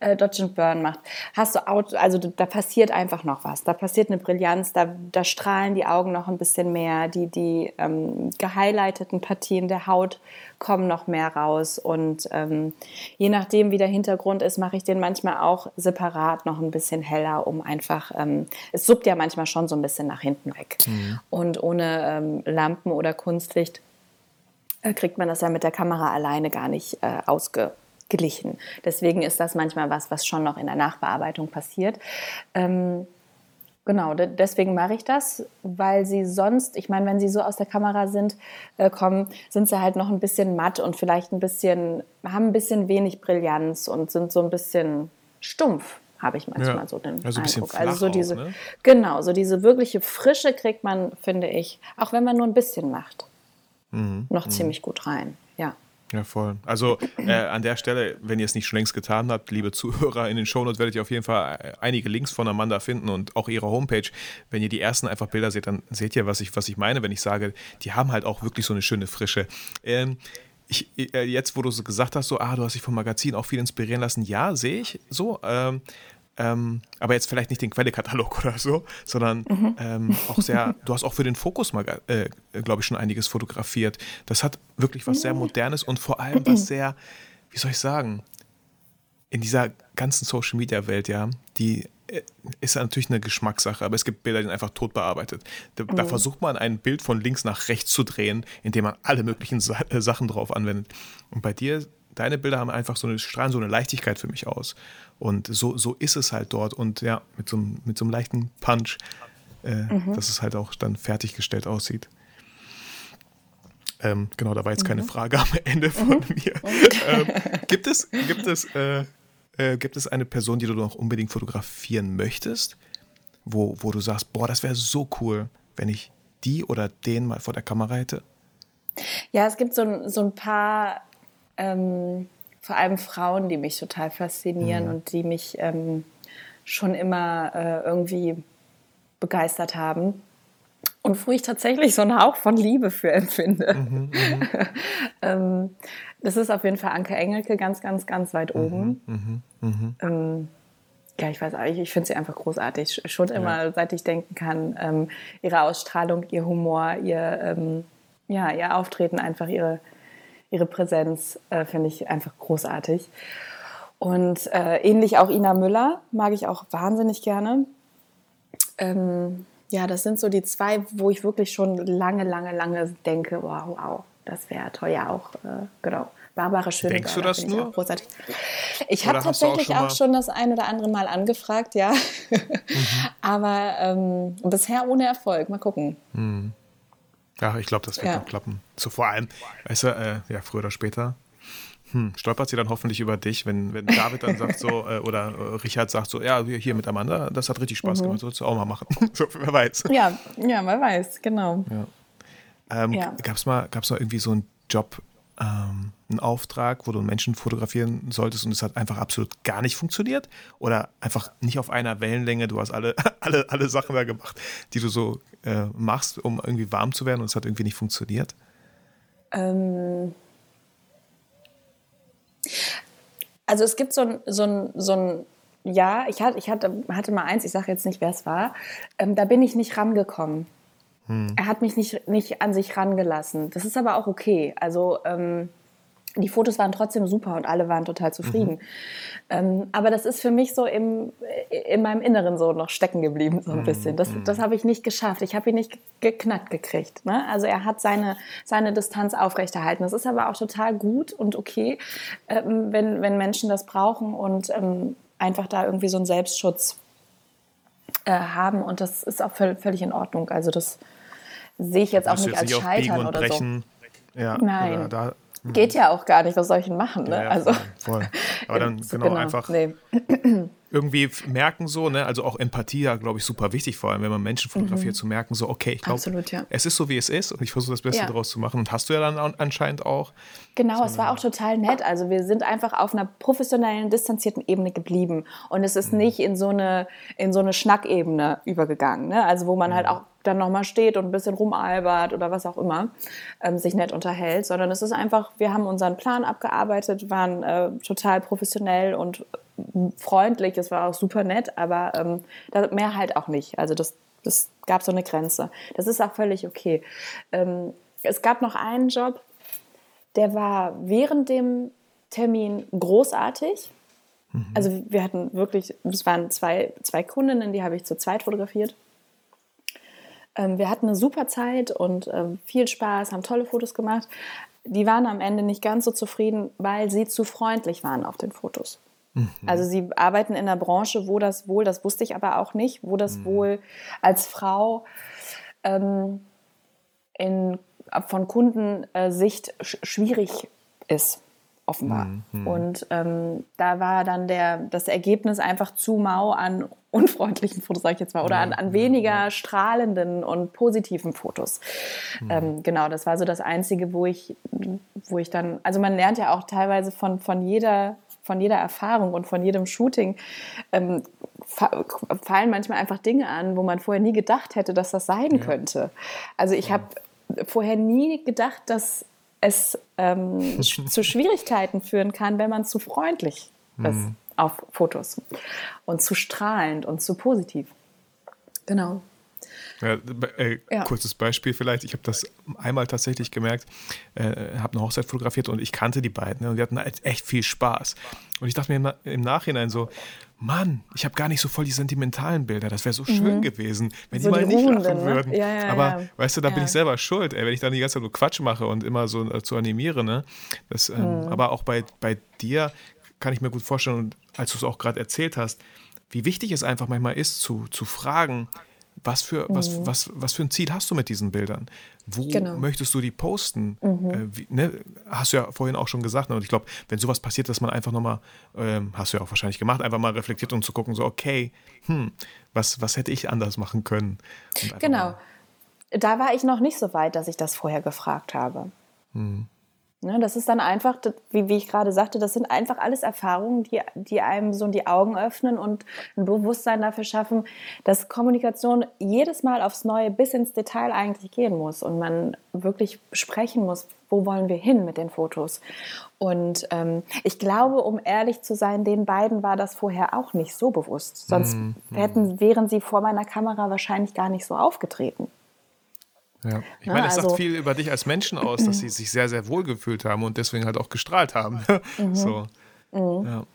äh, Dodge and Burn macht, hast du, out, also da passiert einfach noch was. Da passiert eine Brillanz, da, da strahlen die Augen noch ein bisschen mehr, die, die ähm, gehighlighteten Partien der Haut kommen noch mehr raus. Und ähm, je nachdem, wie der Hintergrund ist, mache ich den manchmal auch separat noch ein bisschen heller, um einfach, ähm, es suppt ja manchmal schon so ein bisschen nach hinten weg. Mhm. Und ohne ähm, Lampen oder Kunstlicht äh, kriegt man das ja mit der Kamera alleine gar nicht äh, ausgeglichen. Deswegen ist das manchmal was, was schon noch in der Nachbearbeitung passiert. Ähm, Genau, deswegen mache ich das, weil sie sonst, ich meine, wenn sie so aus der Kamera sind, äh, kommen, sind sie halt noch ein bisschen matt und vielleicht ein bisschen, haben ein bisschen wenig Brillanz und sind so ein bisschen stumpf, habe ich manchmal ja, so den also Eindruck. also so diese, auch, ne? genau, so diese wirkliche Frische kriegt man, finde ich, auch wenn man nur ein bisschen macht, mhm, noch mh. ziemlich gut rein. Ja. Ja, voll. Also äh, an der Stelle, wenn ihr es nicht schon längst getan habt, liebe Zuhörer, in den Shownotes werdet ihr auf jeden Fall äh, einige Links von Amanda finden und auch ihre Homepage. Wenn ihr die ersten einfach Bilder seht, dann seht ihr, was ich, was ich meine, wenn ich sage, die haben halt auch wirklich so eine schöne Frische. Ähm, ich, äh, jetzt, wo du so gesagt hast, so, ah, du hast dich vom Magazin auch viel inspirieren lassen, ja, sehe ich so. Ähm, ähm, aber jetzt vielleicht nicht den Quellekatalog oder so, sondern mhm. ähm, auch sehr, du hast auch für den Fokus mal, äh, glaube ich, schon einiges fotografiert. Das hat wirklich was sehr Modernes und vor allem was sehr, wie soll ich sagen, in dieser ganzen Social Media Welt, ja, die äh, ist natürlich eine Geschmackssache, aber es gibt Bilder, die sind einfach tot bearbeitet. Da, mhm. da, versucht man ein Bild von links nach rechts zu drehen, indem man alle möglichen Sa äh, Sachen drauf anwendet. Und bei dir, deine Bilder haben einfach so eine, strahlen so eine Leichtigkeit für mich aus. Und so, so ist es halt dort. Und ja, mit so, mit so einem leichten Punch, äh, mhm. dass es halt auch dann fertiggestellt aussieht. Ähm, genau, da war jetzt keine mhm. Frage am Ende von mhm. mir. ähm, gibt es, gibt, es, äh, äh, gibt es eine Person, die du noch unbedingt fotografieren möchtest, wo, wo du sagst, boah, das wäre so cool, wenn ich die oder den mal vor der Kamera hätte? Ja, es gibt so, so ein paar ähm, vor allem Frauen, die mich total faszinieren mhm. und die mich ähm, schon immer äh, irgendwie begeistert haben. Und wo ich tatsächlich so einen Hauch von Liebe für empfinde. Mhm, mhm. ähm, das ist auf jeden Fall Anke Engelke ganz, ganz, ganz weit mhm, oben. Mhm, mhm, ähm, ja, ich weiß ich, ich finde sie einfach großartig. Schon immer, ja. seit ich denken kann, ähm, ihre Ausstrahlung, ihr Humor, ihr, ähm, ja, ihr Auftreten, einfach ihre, ihre Präsenz äh, finde ich einfach großartig. Und äh, ähnlich auch Ina Müller mag ich auch wahnsinnig gerne. Ähm, ja, das sind so die zwei, wo ich wirklich schon lange, lange, lange denke, wow, wow, das wäre toll. Ja, auch, äh, genau. Barbara Schöneberger. Denkst du das nur? Ich, großartig. ich habe tatsächlich auch schon, auch schon, das ein oder andere Mal angefragt, ja. Mhm. Aber ähm, bisher ohne Erfolg. Mal gucken. Mhm. Ja, ich glaube, das wird ja. noch klappen. So vor allem, weißt du, äh, ja, früher oder später hm, stolpert sie dann hoffentlich über dich, wenn, wenn David dann sagt so, äh, oder äh, Richard sagt so, ja, hier mit Amanda, das hat richtig Spaß mhm. gemacht, sollst du auch mal machen. so, wer weiß. Ja, ja, wer weiß, genau. Ja. Ähm, ja. Gab es mal, gab's mal irgendwie so einen Job, ähm, einen Auftrag, wo du Menschen fotografieren solltest und es hat einfach absolut gar nicht funktioniert? Oder einfach nicht auf einer Wellenlänge, du hast alle, alle, alle Sachen da gemacht, die du so äh, machst, um irgendwie warm zu werden und es hat irgendwie nicht funktioniert? Ähm also es gibt so ein, so ein, so ein ja, ich hatte, ich hatte, mal eins, ich sage jetzt nicht, wer es war, ähm, da bin ich nicht rangekommen. Hm. Er hat mich nicht, nicht an sich rangelassen. Das ist aber auch okay. Also ähm, die Fotos waren trotzdem super und alle waren total zufrieden. Mhm. Ähm, aber das ist für mich so im, in meinem Inneren so noch stecken geblieben, so ein mhm. bisschen. Das, das habe ich nicht geschafft. Ich habe ihn nicht geknackt gekriegt. Ne? Also er hat seine, seine Distanz aufrechterhalten. Das ist aber auch total gut und okay, ähm, wenn, wenn Menschen das brauchen und ähm, einfach da irgendwie so einen Selbstschutz äh, haben. Und das ist auch völlig in Ordnung. Also das sehe ich jetzt auch nicht als nicht Scheitern oder brechen. so. Ja, Nein. Da, Geht ja auch gar nicht, was soll ich denn machen? Ne? Ja, ja, also, voll. Aber dann genau, genau, einfach. Nee. irgendwie merken so, ne, also auch Empathie ja, glaube ich, super wichtig, vor allem wenn man Menschen fotografiert, mhm. zu merken, so, okay, ich glaube, ja. es ist so, wie es ist und ich versuche das Beste ja. daraus zu machen. Und hast du ja dann anscheinend auch. Genau, so es war auch total nett. Also wir sind einfach auf einer professionellen, distanzierten Ebene geblieben und es ist mhm. nicht in so eine, in so eine Schnackebene übergegangen, ne? also wo man halt mhm. halt auch dann nochmal steht und ein bisschen rumalbert oder was auch immer, ähm, sich nett unterhält, sondern es ist einfach, wir haben unseren Plan abgearbeitet, waren äh, total professionell und freundlich, es war auch super nett, aber ähm, mehr halt auch nicht. Also das, das gab so eine Grenze. Das ist auch völlig okay. Ähm, es gab noch einen Job, der war während dem Termin großartig. Mhm. Also wir hatten wirklich, es waren zwei, zwei Kundinnen, die habe ich zu zweit fotografiert. Ähm, wir hatten eine super Zeit und ähm, viel Spaß, haben tolle Fotos gemacht. Die waren am Ende nicht ganz so zufrieden, weil sie zu freundlich waren auf den Fotos. Mhm. Also sie arbeiten in einer Branche, wo das wohl, das wusste ich aber auch nicht, wo das mhm. wohl als Frau ähm, in, von Kundensicht äh, schwierig ist offenbar. Mhm. Und ähm, da war dann der, das Ergebnis einfach zu mau an unfreundlichen Fotos, sage ich jetzt mal, oder an, an weniger strahlenden und positiven Fotos. Mhm. Ähm, genau, das war so das Einzige, wo ich, wo ich dann, also man lernt ja auch teilweise von, von jeder von jeder Erfahrung und von jedem Shooting ähm, fallen manchmal einfach Dinge an, wo man vorher nie gedacht hätte, dass das sein ja. könnte. Also ich ja. habe vorher nie gedacht, dass es ähm, zu Schwierigkeiten führen kann, wenn man zu freundlich ist mhm. auf Fotos und zu strahlend und zu positiv. Genau. Ja, äh, ja. Kurzes Beispiel vielleicht. Ich habe das einmal tatsächlich gemerkt, äh, habe eine Hochzeit fotografiert und ich kannte die beiden ne, und die hatten echt viel Spaß. Und ich dachte mir im, Nachhinein so, Mann, ich habe gar nicht so voll die sentimentalen Bilder. Das wäre so schön mhm. gewesen, wenn so die mal die nicht lachen ne? würden. Ja, ja, Aber ja. weißt du, da bin ich selber schuld, ey, wenn ich dann die ganze Zeit nur Quatsch mache und immer so äh, zu animiere. Ne? Das, ähm, mhm. Aber auch bei, bei dir kann ich mir gut vorstellen, und als du es auch gerade erzählt hast, wie wichtig es einfach manchmal ist, zu, zu fragen, was für, mhm. was, was, was für ein Ziel hast du mit diesen Bildern? Wo genau. möchtest du die posten? Mhm. Äh, wie, ne? Hast du ja vorhin auch schon gesagt. Ne? Und ich glaube, wenn sowas passiert, dass man einfach nochmal, ähm, hast du ja auch wahrscheinlich gemacht, einfach mal reflektiert und zu gucken, so, okay, hm, was, was hätte ich anders machen können? Genau. Da war ich noch nicht so weit, dass ich das vorher gefragt habe. Mhm. Ne, das ist dann einfach, wie, wie ich gerade sagte, das sind einfach alles Erfahrungen, die, die einem so die Augen öffnen und ein Bewusstsein dafür schaffen, dass Kommunikation jedes Mal aufs Neue bis ins Detail eigentlich gehen muss und man wirklich sprechen muss, wo wollen wir hin mit den Fotos. Und ähm, ich glaube, um ehrlich zu sein, den beiden war das vorher auch nicht so bewusst. Sonst mm, mm. hätten, wären sie vor meiner Kamera wahrscheinlich gar nicht so aufgetreten. Ja. Ich meine, es also, sagt viel über dich als Menschen aus, dass sie sich sehr, sehr wohl gefühlt haben und deswegen halt auch gestrahlt haben. Mhm. so. Mhm. Ja.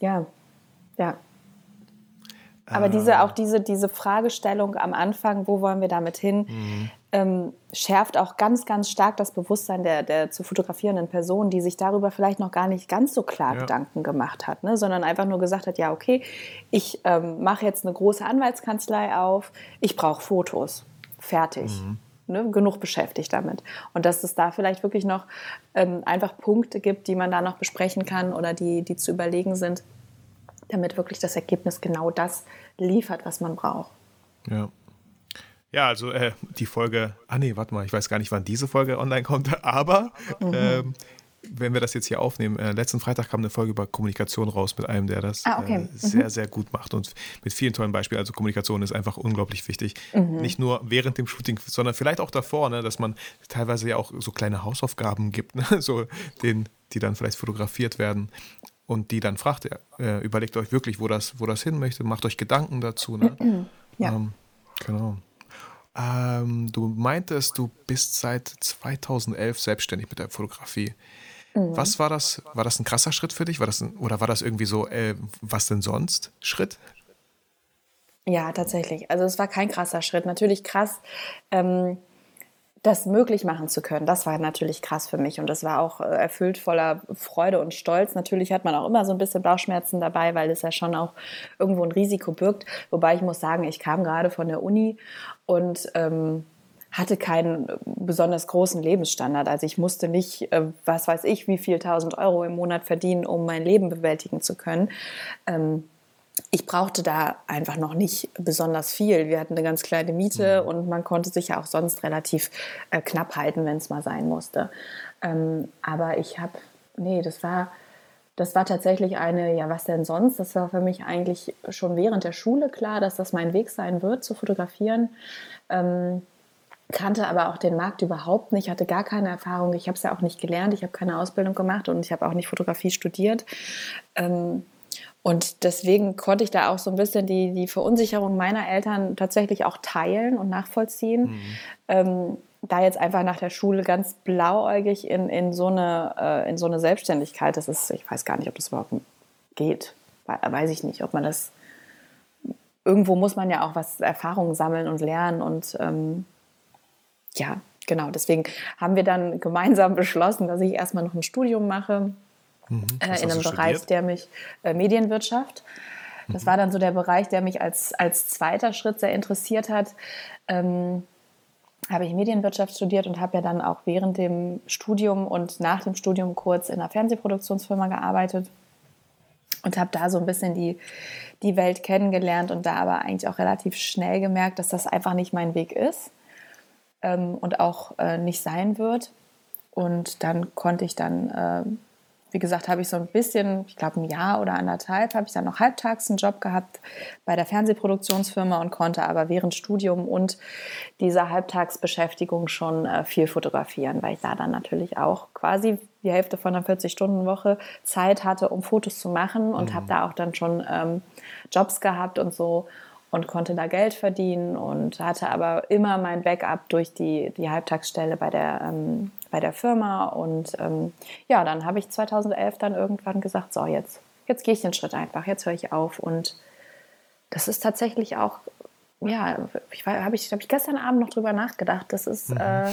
ja, ja. Aber diese, ähm. auch diese, diese Fragestellung am Anfang, wo wollen wir damit hin, mhm. ähm, schärft auch ganz, ganz stark das Bewusstsein der, der zu fotografierenden Person, die sich darüber vielleicht noch gar nicht ganz so klar ja. Gedanken gemacht hat, ne? sondern einfach nur gesagt hat, ja, okay, ich ähm, mache jetzt eine große Anwaltskanzlei auf, ich brauche Fotos, fertig. Ne, genug beschäftigt damit. Und dass es da vielleicht wirklich noch ähm, einfach Punkte gibt, die man da noch besprechen kann oder die, die zu überlegen sind, damit wirklich das Ergebnis genau das liefert, was man braucht. Ja. Ja, also äh, die Folge, ah nee, warte mal, ich weiß gar nicht, wann diese Folge online kommt, aber mhm. ähm, wenn wir das jetzt hier aufnehmen, äh, letzten Freitag kam eine Folge über Kommunikation raus mit einem, der das ah, okay. äh, sehr, mhm. sehr gut macht und mit vielen tollen Beispielen. Also Kommunikation ist einfach unglaublich wichtig. Mhm. Nicht nur während dem Shooting, sondern vielleicht auch davor, ne, dass man teilweise ja auch so kleine Hausaufgaben gibt, ne, so den, die dann vielleicht fotografiert werden und die dann fragt, äh, überlegt euch wirklich, wo das, wo das hin möchte, macht euch Gedanken dazu. Ne? Ja. Ähm, genau. Ähm, du meintest, du bist seit 2011 selbstständig mit der Fotografie. Mhm. Was war das? War das ein krasser Schritt für dich? War das ein, oder war das irgendwie so, äh, was denn sonst Schritt? Ja, tatsächlich. Also es war kein krasser Schritt. Natürlich krass, ähm, das möglich machen zu können. Das war natürlich krass für mich und das war auch äh, erfüllt voller Freude und Stolz. Natürlich hat man auch immer so ein bisschen Bauchschmerzen dabei, weil es ja schon auch irgendwo ein Risiko birgt. Wobei ich muss sagen, ich kam gerade von der Uni und ähm, hatte keinen besonders großen Lebensstandard. Also ich musste nicht, äh, was weiß ich, wie viel tausend Euro im Monat verdienen, um mein Leben bewältigen zu können. Ähm, ich brauchte da einfach noch nicht besonders viel. Wir hatten eine ganz kleine Miete mhm. und man konnte sich ja auch sonst relativ äh, knapp halten, wenn es mal sein musste. Ähm, aber ich habe, nee, das war, das war tatsächlich eine, ja, was denn sonst? Das war für mich eigentlich schon während der Schule klar, dass das mein Weg sein wird, zu fotografieren. Ähm, kannte aber auch den Markt überhaupt nicht, hatte gar keine Erfahrung. Ich habe es ja auch nicht gelernt, ich habe keine Ausbildung gemacht und ich habe auch nicht Fotografie studiert. Ähm, und deswegen konnte ich da auch so ein bisschen die, die Verunsicherung meiner Eltern tatsächlich auch teilen und nachvollziehen. Mhm. Ähm, da jetzt einfach nach der Schule ganz blauäugig in, in, so eine, äh, in so eine Selbstständigkeit, das ist, ich weiß gar nicht, ob das überhaupt geht. Weiß ich nicht, ob man das. Irgendwo muss man ja auch was Erfahrungen sammeln und lernen und ähm, ja, genau. Deswegen haben wir dann gemeinsam beschlossen, dass ich erstmal noch ein Studium mache Mhm. Äh, in einem Bereich, der mich äh, Medienwirtschaft. Das mhm. war dann so der Bereich, der mich als, als zweiter Schritt sehr interessiert hat. Ähm, habe ich Medienwirtschaft studiert und habe ja dann auch während dem Studium und nach dem Studium kurz in einer Fernsehproduktionsfirma gearbeitet und habe da so ein bisschen die, die Welt kennengelernt und da aber eigentlich auch relativ schnell gemerkt, dass das einfach nicht mein Weg ist ähm, und auch äh, nicht sein wird. Und dann konnte ich dann äh, wie gesagt, habe ich so ein bisschen, ich glaube ein Jahr oder anderthalb, habe ich dann noch halbtags einen Job gehabt bei der Fernsehproduktionsfirma und konnte aber während Studium und dieser Halbtagsbeschäftigung schon äh, viel fotografieren, weil ich da dann natürlich auch quasi die Hälfte von einer 40-Stunden-Woche Zeit hatte, um Fotos zu machen und mhm. habe da auch dann schon ähm, Jobs gehabt und so und konnte da Geld verdienen und hatte aber immer mein Backup durch die, die Halbtagsstelle bei der ähm, bei der Firma. Und ähm, ja, dann habe ich 2011 dann irgendwann gesagt, so jetzt, jetzt gehe ich den Schritt einfach, jetzt höre ich auf. Und das ist tatsächlich auch, ja, ich habe ich, hab ich gestern Abend noch drüber nachgedacht. Das ist mhm. äh,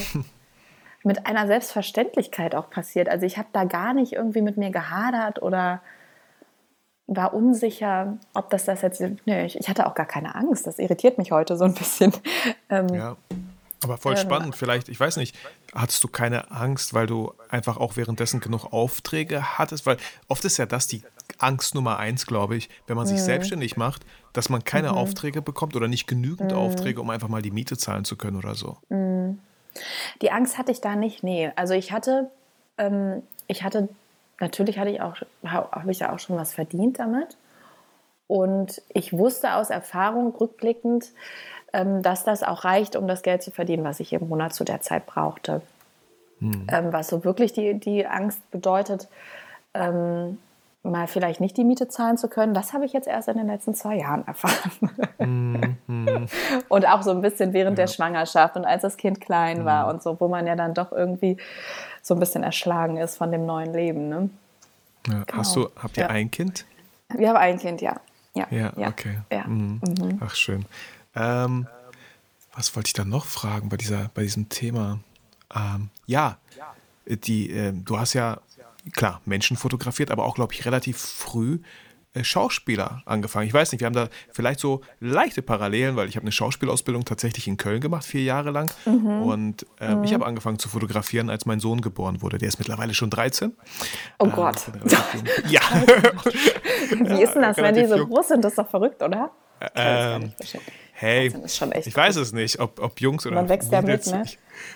mit einer Selbstverständlichkeit auch passiert. Also ich habe da gar nicht irgendwie mit mir gehadert oder war unsicher, ob das das jetzt. Nee, ich, ich, hatte auch gar keine Angst. Das irritiert mich heute so ein bisschen. Ähm, ja. Aber voll spannend, vielleicht, ich weiß nicht, hattest du keine Angst, weil du einfach auch währenddessen genug Aufträge hattest? Weil oft ist ja das die Angst Nummer eins, glaube ich, wenn man sich mhm. selbstständig macht, dass man keine mhm. Aufträge bekommt oder nicht genügend mhm. Aufträge, um einfach mal die Miete zahlen zu können oder so. Mhm. Die Angst hatte ich da nicht, nee. Also ich hatte, ähm, ich hatte, natürlich hatte ich auch, habe ich ja auch schon was verdient damit. Und ich wusste aus Erfahrung rückblickend, ähm, dass das auch reicht, um das Geld zu verdienen, was ich im Monat zu der Zeit brauchte. Hm. Ähm, was so wirklich die, die Angst bedeutet, ähm, mal vielleicht nicht die Miete zahlen zu können, das habe ich jetzt erst in den letzten zwei Jahren erfahren. Hm. Und auch so ein bisschen während ja. der Schwangerschaft und als das Kind klein hm. war und so, wo man ja dann doch irgendwie so ein bisschen erschlagen ist von dem neuen Leben. Ne? Ja. Genau. Hast du, habt ihr ja. ein Kind? Wir haben ein Kind, ja. Ja, ja, okay. Ja. Mhm. Mhm. Ach, schön. Ähm, was wollte ich da noch fragen bei, dieser, bei diesem Thema? Ähm, ja, die, äh, du hast ja, klar, Menschen fotografiert, aber auch, glaube ich, relativ früh Schauspieler angefangen. Ich weiß nicht, wir haben da vielleicht so leichte Parallelen, weil ich habe eine Schauspielausbildung tatsächlich in Köln gemacht, vier Jahre lang. Mhm. Und äh, mhm. ich habe angefangen zu fotografieren, als mein Sohn geboren wurde. Der ist mittlerweile schon 13. Oh äh, Gott. Ja. Wie ist denn das, wenn die so groß sind? Das ist doch verrückt, oder? Ähm, hey, ich weiß es nicht, ob, ob Jungs oder Man wächst ja mit, ne?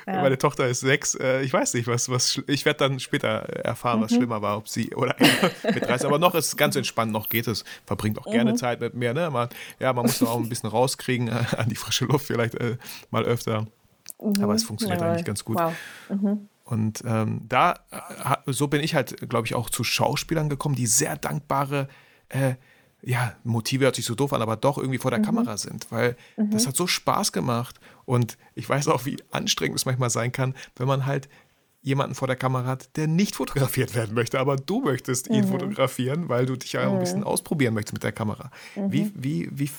Ja. Meine Tochter ist sechs. Äh, ich weiß nicht, was, was ich werde dann später erfahren, was mhm. schlimmer war, ob sie oder mit 30. Aber noch ist es ganz entspannt, noch geht es. Verbringt auch mhm. gerne Zeit mit mir. Ne? Man, ja, man muss auch ein bisschen rauskriegen äh, an die frische Luft, vielleicht äh, mal öfter. Mhm. Aber es funktioniert ja, eigentlich ganz gut. Wow. Mhm. Und ähm, da, äh, so bin ich halt, glaube ich, auch zu Schauspielern gekommen, die sehr dankbare äh, ja, Motive hört sich so doof an, aber doch irgendwie vor der mhm. Kamera sind, weil mhm. das hat so Spaß gemacht. Und ich weiß auch, wie anstrengend es manchmal sein kann, wenn man halt jemanden vor der Kamera hat, der nicht fotografiert werden möchte, aber du möchtest ihn mhm. fotografieren, weil du dich ja auch ein bisschen mhm. ausprobieren möchtest mit der Kamera. Wie, mhm. wie, wie,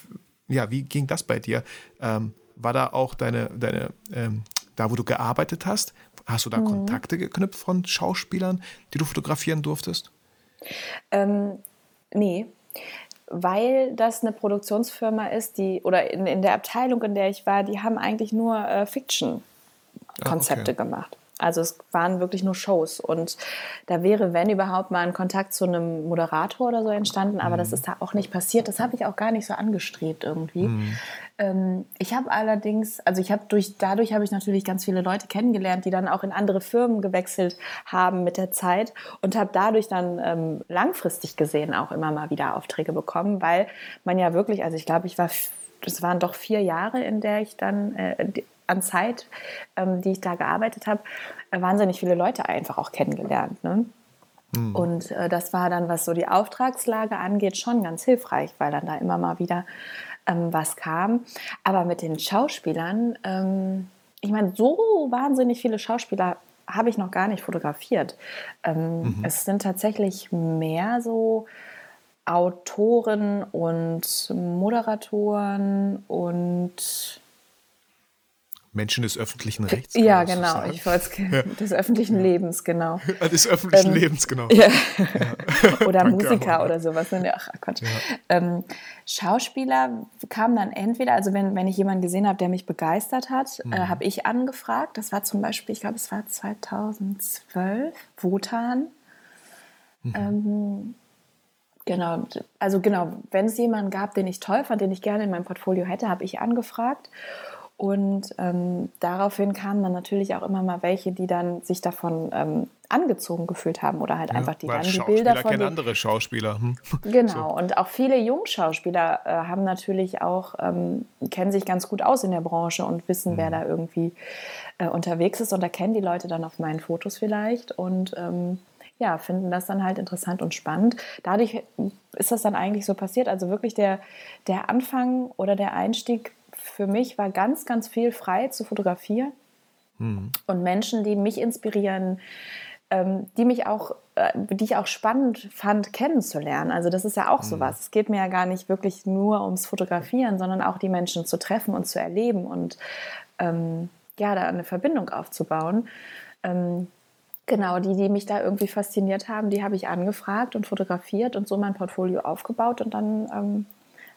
ja, wie ging das bei dir? Ähm, war da auch deine, deine ähm, da wo du gearbeitet hast, hast du da mhm. Kontakte geknüpft von Schauspielern, die du fotografieren durftest? Ähm, nee, weil das eine Produktionsfirma ist, die, oder in, in der Abteilung, in der ich war, die haben eigentlich nur äh, Fiction-Konzepte ah, okay. gemacht. Also es waren wirklich nur Shows und da wäre, wenn überhaupt, mal ein Kontakt zu einem Moderator oder so entstanden, aber mhm. das ist da auch nicht passiert. Das habe ich auch gar nicht so angestrebt irgendwie. Mhm. Ähm, ich habe allerdings, also ich habe durch, dadurch habe ich natürlich ganz viele Leute kennengelernt, die dann auch in andere Firmen gewechselt haben mit der Zeit und habe dadurch dann ähm, langfristig gesehen auch immer mal wieder Aufträge bekommen, weil man ja wirklich, also ich glaube, ich war, das waren doch vier Jahre, in der ich dann äh, an Zeit, ähm, die ich da gearbeitet habe, äh, wahnsinnig viele Leute einfach auch kennengelernt. Ne? Mhm. Und äh, das war dann, was so die Auftragslage angeht, schon ganz hilfreich, weil dann da immer mal wieder ähm, was kam. Aber mit den Schauspielern, ähm, ich meine, so wahnsinnig viele Schauspieler habe ich noch gar nicht fotografiert. Ähm, mhm. Es sind tatsächlich mehr so Autoren und Moderatoren und Menschen des öffentlichen Rechts. Ja, genau. Ich wollte es des öffentlichen Lebens, genau. Des öffentlichen ähm, Lebens, genau. Ja. Ja. oder Musiker oder sowas. Ach Gott. Ja. Ähm, Schauspieler kamen dann entweder, also wenn, wenn ich jemanden gesehen habe, der mich begeistert hat, äh, mhm. äh, habe ich angefragt. Das war zum Beispiel, ich glaube, es war 2012, Wotan. Mhm. Ähm, Genau, also genau, wenn es jemanden gab, den ich toll fand, den ich gerne in meinem Portfolio hätte, habe ich angefragt. Und ähm, daraufhin kamen dann natürlich auch immer mal welche, die dann sich davon ähm, angezogen gefühlt haben oder halt ja, einfach die dann die Bilder von kennen andere Schauspieler. Hm. Genau so. und auch viele Jungschauspieler äh, haben natürlich auch ähm, kennen sich ganz gut aus in der Branche und wissen, mhm. wer da irgendwie äh, unterwegs ist und da kennen die Leute dann auf meinen Fotos vielleicht und ähm, ja, finden das dann halt interessant und spannend. Dadurch ist das dann eigentlich so passiert. Also wirklich der, der Anfang oder der Einstieg für mich war ganz, ganz viel frei zu fotografieren mhm. und Menschen, die mich inspirieren, ähm, die mich auch, äh, die ich auch spannend fand, kennenzulernen. Also das ist ja auch mhm. sowas. Es geht mir ja gar nicht wirklich nur ums Fotografieren, sondern auch die Menschen zu treffen und zu erleben und ähm, ja, da eine Verbindung aufzubauen. Ähm, Genau, die, die mich da irgendwie fasziniert haben, die habe ich angefragt und fotografiert und so mein Portfolio aufgebaut und dann ähm,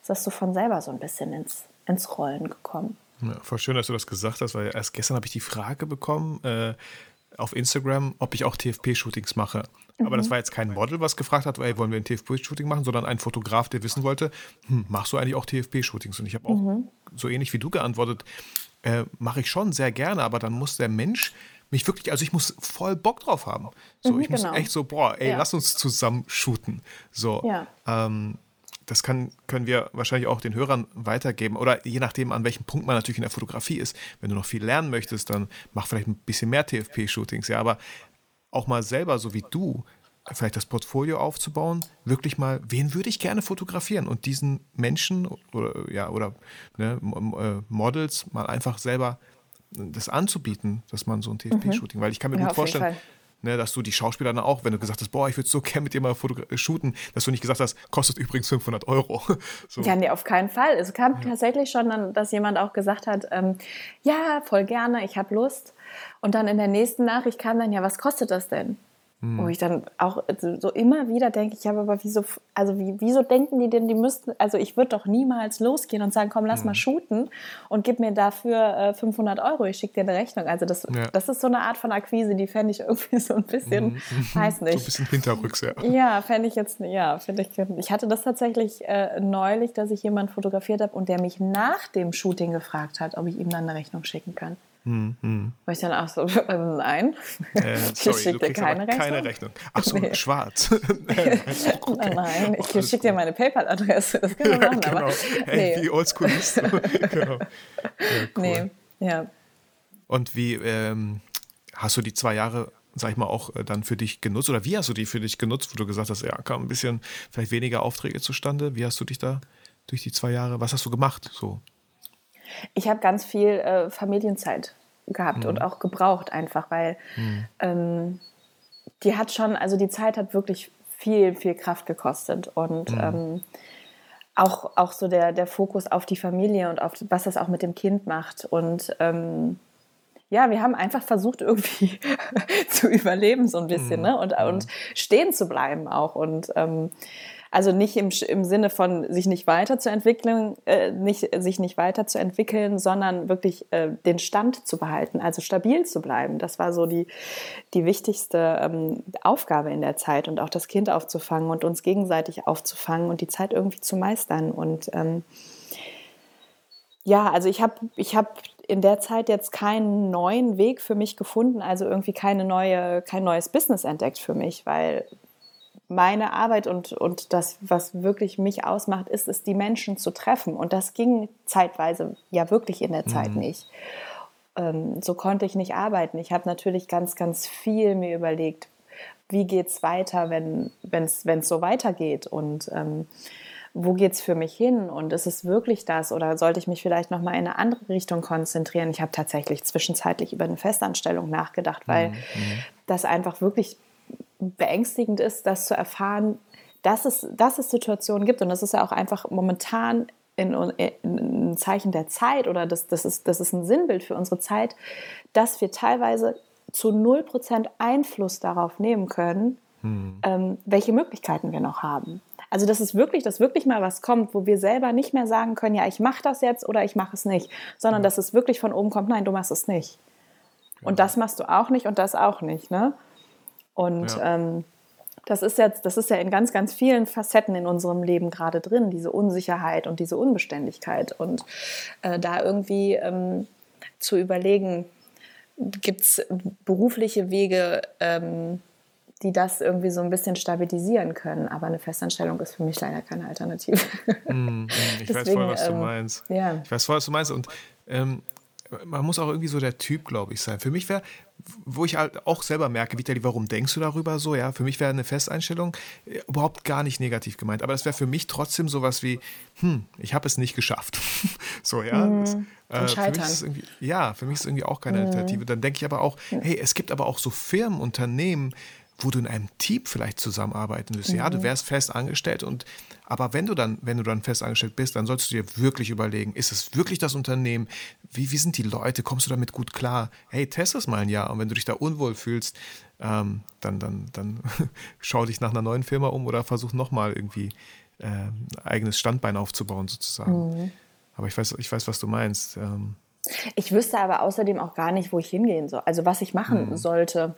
ist das so von selber so ein bisschen ins, ins Rollen gekommen. Ja, voll schön, dass du das gesagt hast, weil erst gestern habe ich die Frage bekommen äh, auf Instagram, ob ich auch TFP-Shootings mache. Mhm. Aber das mhm. war jetzt kein Model, was gefragt hat, hey, wollen wir ein TFP-Shooting machen, sondern ein Fotograf, der wissen wollte, hm, machst du eigentlich auch TFP-Shootings? Und ich habe auch mhm. so ähnlich wie du geantwortet, äh, mache ich schon sehr gerne, aber dann muss der Mensch mich wirklich, also ich muss voll Bock drauf haben. So, mhm, ich genau. muss echt so, boah, ey, ja. lass uns zusammen shooten. So, ja. ähm, das kann, können wir wahrscheinlich auch den Hörern weitergeben. Oder je nachdem, an welchem Punkt man natürlich in der Fotografie ist. Wenn du noch viel lernen möchtest, dann mach vielleicht ein bisschen mehr TFP-Shootings. Ja, aber auch mal selber, so wie du, vielleicht das Portfolio aufzubauen, wirklich mal, wen würde ich gerne fotografieren und diesen Menschen oder, ja, oder ne, äh, Models mal einfach selber das anzubieten, dass man so ein TFP-Shooting, mhm. weil ich kann mir ja, gut vorstellen, Ne, dass du die Schauspieler dann auch, wenn du gesagt hast, boah, ich würde so gerne mit dir mal äh, shooten, dass du nicht gesagt hast, kostet übrigens 500 Euro. so. Ja, nee, auf keinen Fall. Es kam ja. tatsächlich schon, dann, dass jemand auch gesagt hat, ähm, ja, voll gerne, ich habe Lust. Und dann in der nächsten Nachricht kam dann, ja, was kostet das denn? Mhm. Wo ich dann auch so immer wieder denke, ich habe aber wieso, also wie, wieso denken die denn, die müssten, also ich würde doch niemals losgehen und sagen, komm, lass mhm. mal shooten und gib mir dafür äh, 500 Euro, ich schicke dir eine Rechnung. Also das, ja. das ist so eine Art von Akquise, die fände ich irgendwie so ein bisschen, mhm. weiß nicht. So ein bisschen hinterrücks, ja. Ja, fände ich jetzt, ja, finde ich, ich hatte das tatsächlich äh, neulich, dass ich jemanden fotografiert habe und der mich nach dem Shooting gefragt hat, ob ich ihm dann eine Rechnung schicken kann. Hm, hm. Wo ich dann auch so, äh, nein, äh, sorry, ich schicke dir keine Rechnung. keine Rechnung. Ach so, nee. schwarz. okay. Nein, ich oh, schicke dir meine PayPal-Adresse. Das können wir machen, genau. aber hey, nee. wie oldschool bist du? genau. Ja, cool. Nee, ja. Und wie ähm, hast du die zwei Jahre sag ich mal, auch äh, dann für dich genutzt? Oder wie hast du die für dich genutzt, wo du gesagt hast, ja, kam ein bisschen vielleicht weniger Aufträge zustande? Wie hast du dich da durch die zwei Jahre, was hast du gemacht? So? Ich habe ganz viel äh, Familienzeit gehabt mhm. und auch gebraucht einfach, weil mhm. ähm, die hat schon, also die Zeit hat wirklich viel, viel Kraft gekostet und mhm. ähm, auch, auch so der, der Fokus auf die Familie und auf was das auch mit dem Kind macht und ähm, ja, wir haben einfach versucht, irgendwie zu überleben, so ein bisschen, mhm. ne? Und, und stehen zu bleiben auch. Und ähm, Also nicht im, im Sinne von sich nicht weiterzuentwickeln, äh, nicht, sich nicht weiterzuentwickeln, sondern wirklich äh, den Stand zu behalten, also stabil zu bleiben. Das war so die, die wichtigste ähm, Aufgabe in der Zeit und auch das Kind aufzufangen und uns gegenseitig aufzufangen und die Zeit irgendwie zu meistern. Und ähm, ja, also ich habe ich hab in der Zeit jetzt keinen neuen Weg für mich gefunden, also irgendwie keine neue, kein neues Business entdeckt für mich, weil meine Arbeit und, und das, was wirklich mich ausmacht, ist es, die Menschen zu treffen. Und das ging zeitweise ja wirklich in der Zeit mhm. nicht. Ähm, so konnte ich nicht arbeiten. Ich habe natürlich ganz, ganz viel mir überlegt, wie geht es weiter, wenn es so weitergeht und ähm, wo geht es für mich hin und ist es wirklich das oder sollte ich mich vielleicht nochmal in eine andere Richtung konzentrieren? Ich habe tatsächlich zwischenzeitlich über eine Festanstellung nachgedacht, weil mhm. mhm. das einfach wirklich beängstigend ist, das zu erfahren, dass es, dass es Situationen gibt. Und das ist ja auch einfach momentan in, in, ein Zeichen der Zeit oder das, das, ist, das ist ein Sinnbild für unsere Zeit, dass wir teilweise zu 0% Einfluss darauf nehmen können, hm. ähm, welche Möglichkeiten wir noch haben. Also das ist wirklich, dass wirklich mal was kommt, wo wir selber nicht mehr sagen können, ja, ich mache das jetzt oder ich mache es nicht, sondern ja. dass es wirklich von oben kommt, nein, du machst es nicht. Ja. Und das machst du auch nicht und das auch nicht. Ne? Und ja. ähm, das ist jetzt, das ist ja in ganz, ganz vielen Facetten in unserem Leben gerade drin, diese Unsicherheit und diese Unbeständigkeit. Und äh, da irgendwie ähm, zu überlegen, gibt es berufliche Wege, ähm, die das irgendwie so ein bisschen stabilisieren können. Aber eine Festanstellung ist für mich leider keine Alternative. Mm, ich Deswegen, weiß voll, was du ähm, meinst. Ja. Ich weiß voll, was du meinst. Und ähm, man muss auch irgendwie so der Typ, glaube ich, sein. Für mich wäre, wo ich halt auch selber merke, Vitali, warum denkst du darüber so? Ja, für mich wäre eine Festeinstellung äh, überhaupt gar nicht negativ gemeint. Aber das wäre für mich trotzdem sowas wie, hm, ich habe es nicht geschafft. so, ja. Mhm. Das, äh, für mich ist ja, für mich ist es irgendwie auch keine mhm. Alternative. Dann denke ich aber auch, hey, es gibt aber auch so Firmen, Unternehmen, wo du in einem Team vielleicht zusammenarbeiten willst. Mhm. Ja, du mhm. wärst fest angestellt und aber wenn du dann, wenn du dann fest angestellt bist, dann solltest du dir wirklich überlegen, ist es wirklich das Unternehmen? Wie, wie sind die Leute? Kommst du damit gut klar? Hey, test es mal ein Jahr und wenn du dich da unwohl fühlst, ähm, dann, dann, dann schau dich nach einer neuen Firma um oder versuch nochmal irgendwie äh, ein eigenes Standbein aufzubauen, sozusagen. Mhm. Aber ich weiß, ich weiß, was du meinst. Ähm, ich wüsste aber außerdem auch gar nicht, wo ich hingehen soll, also was ich machen mhm. sollte.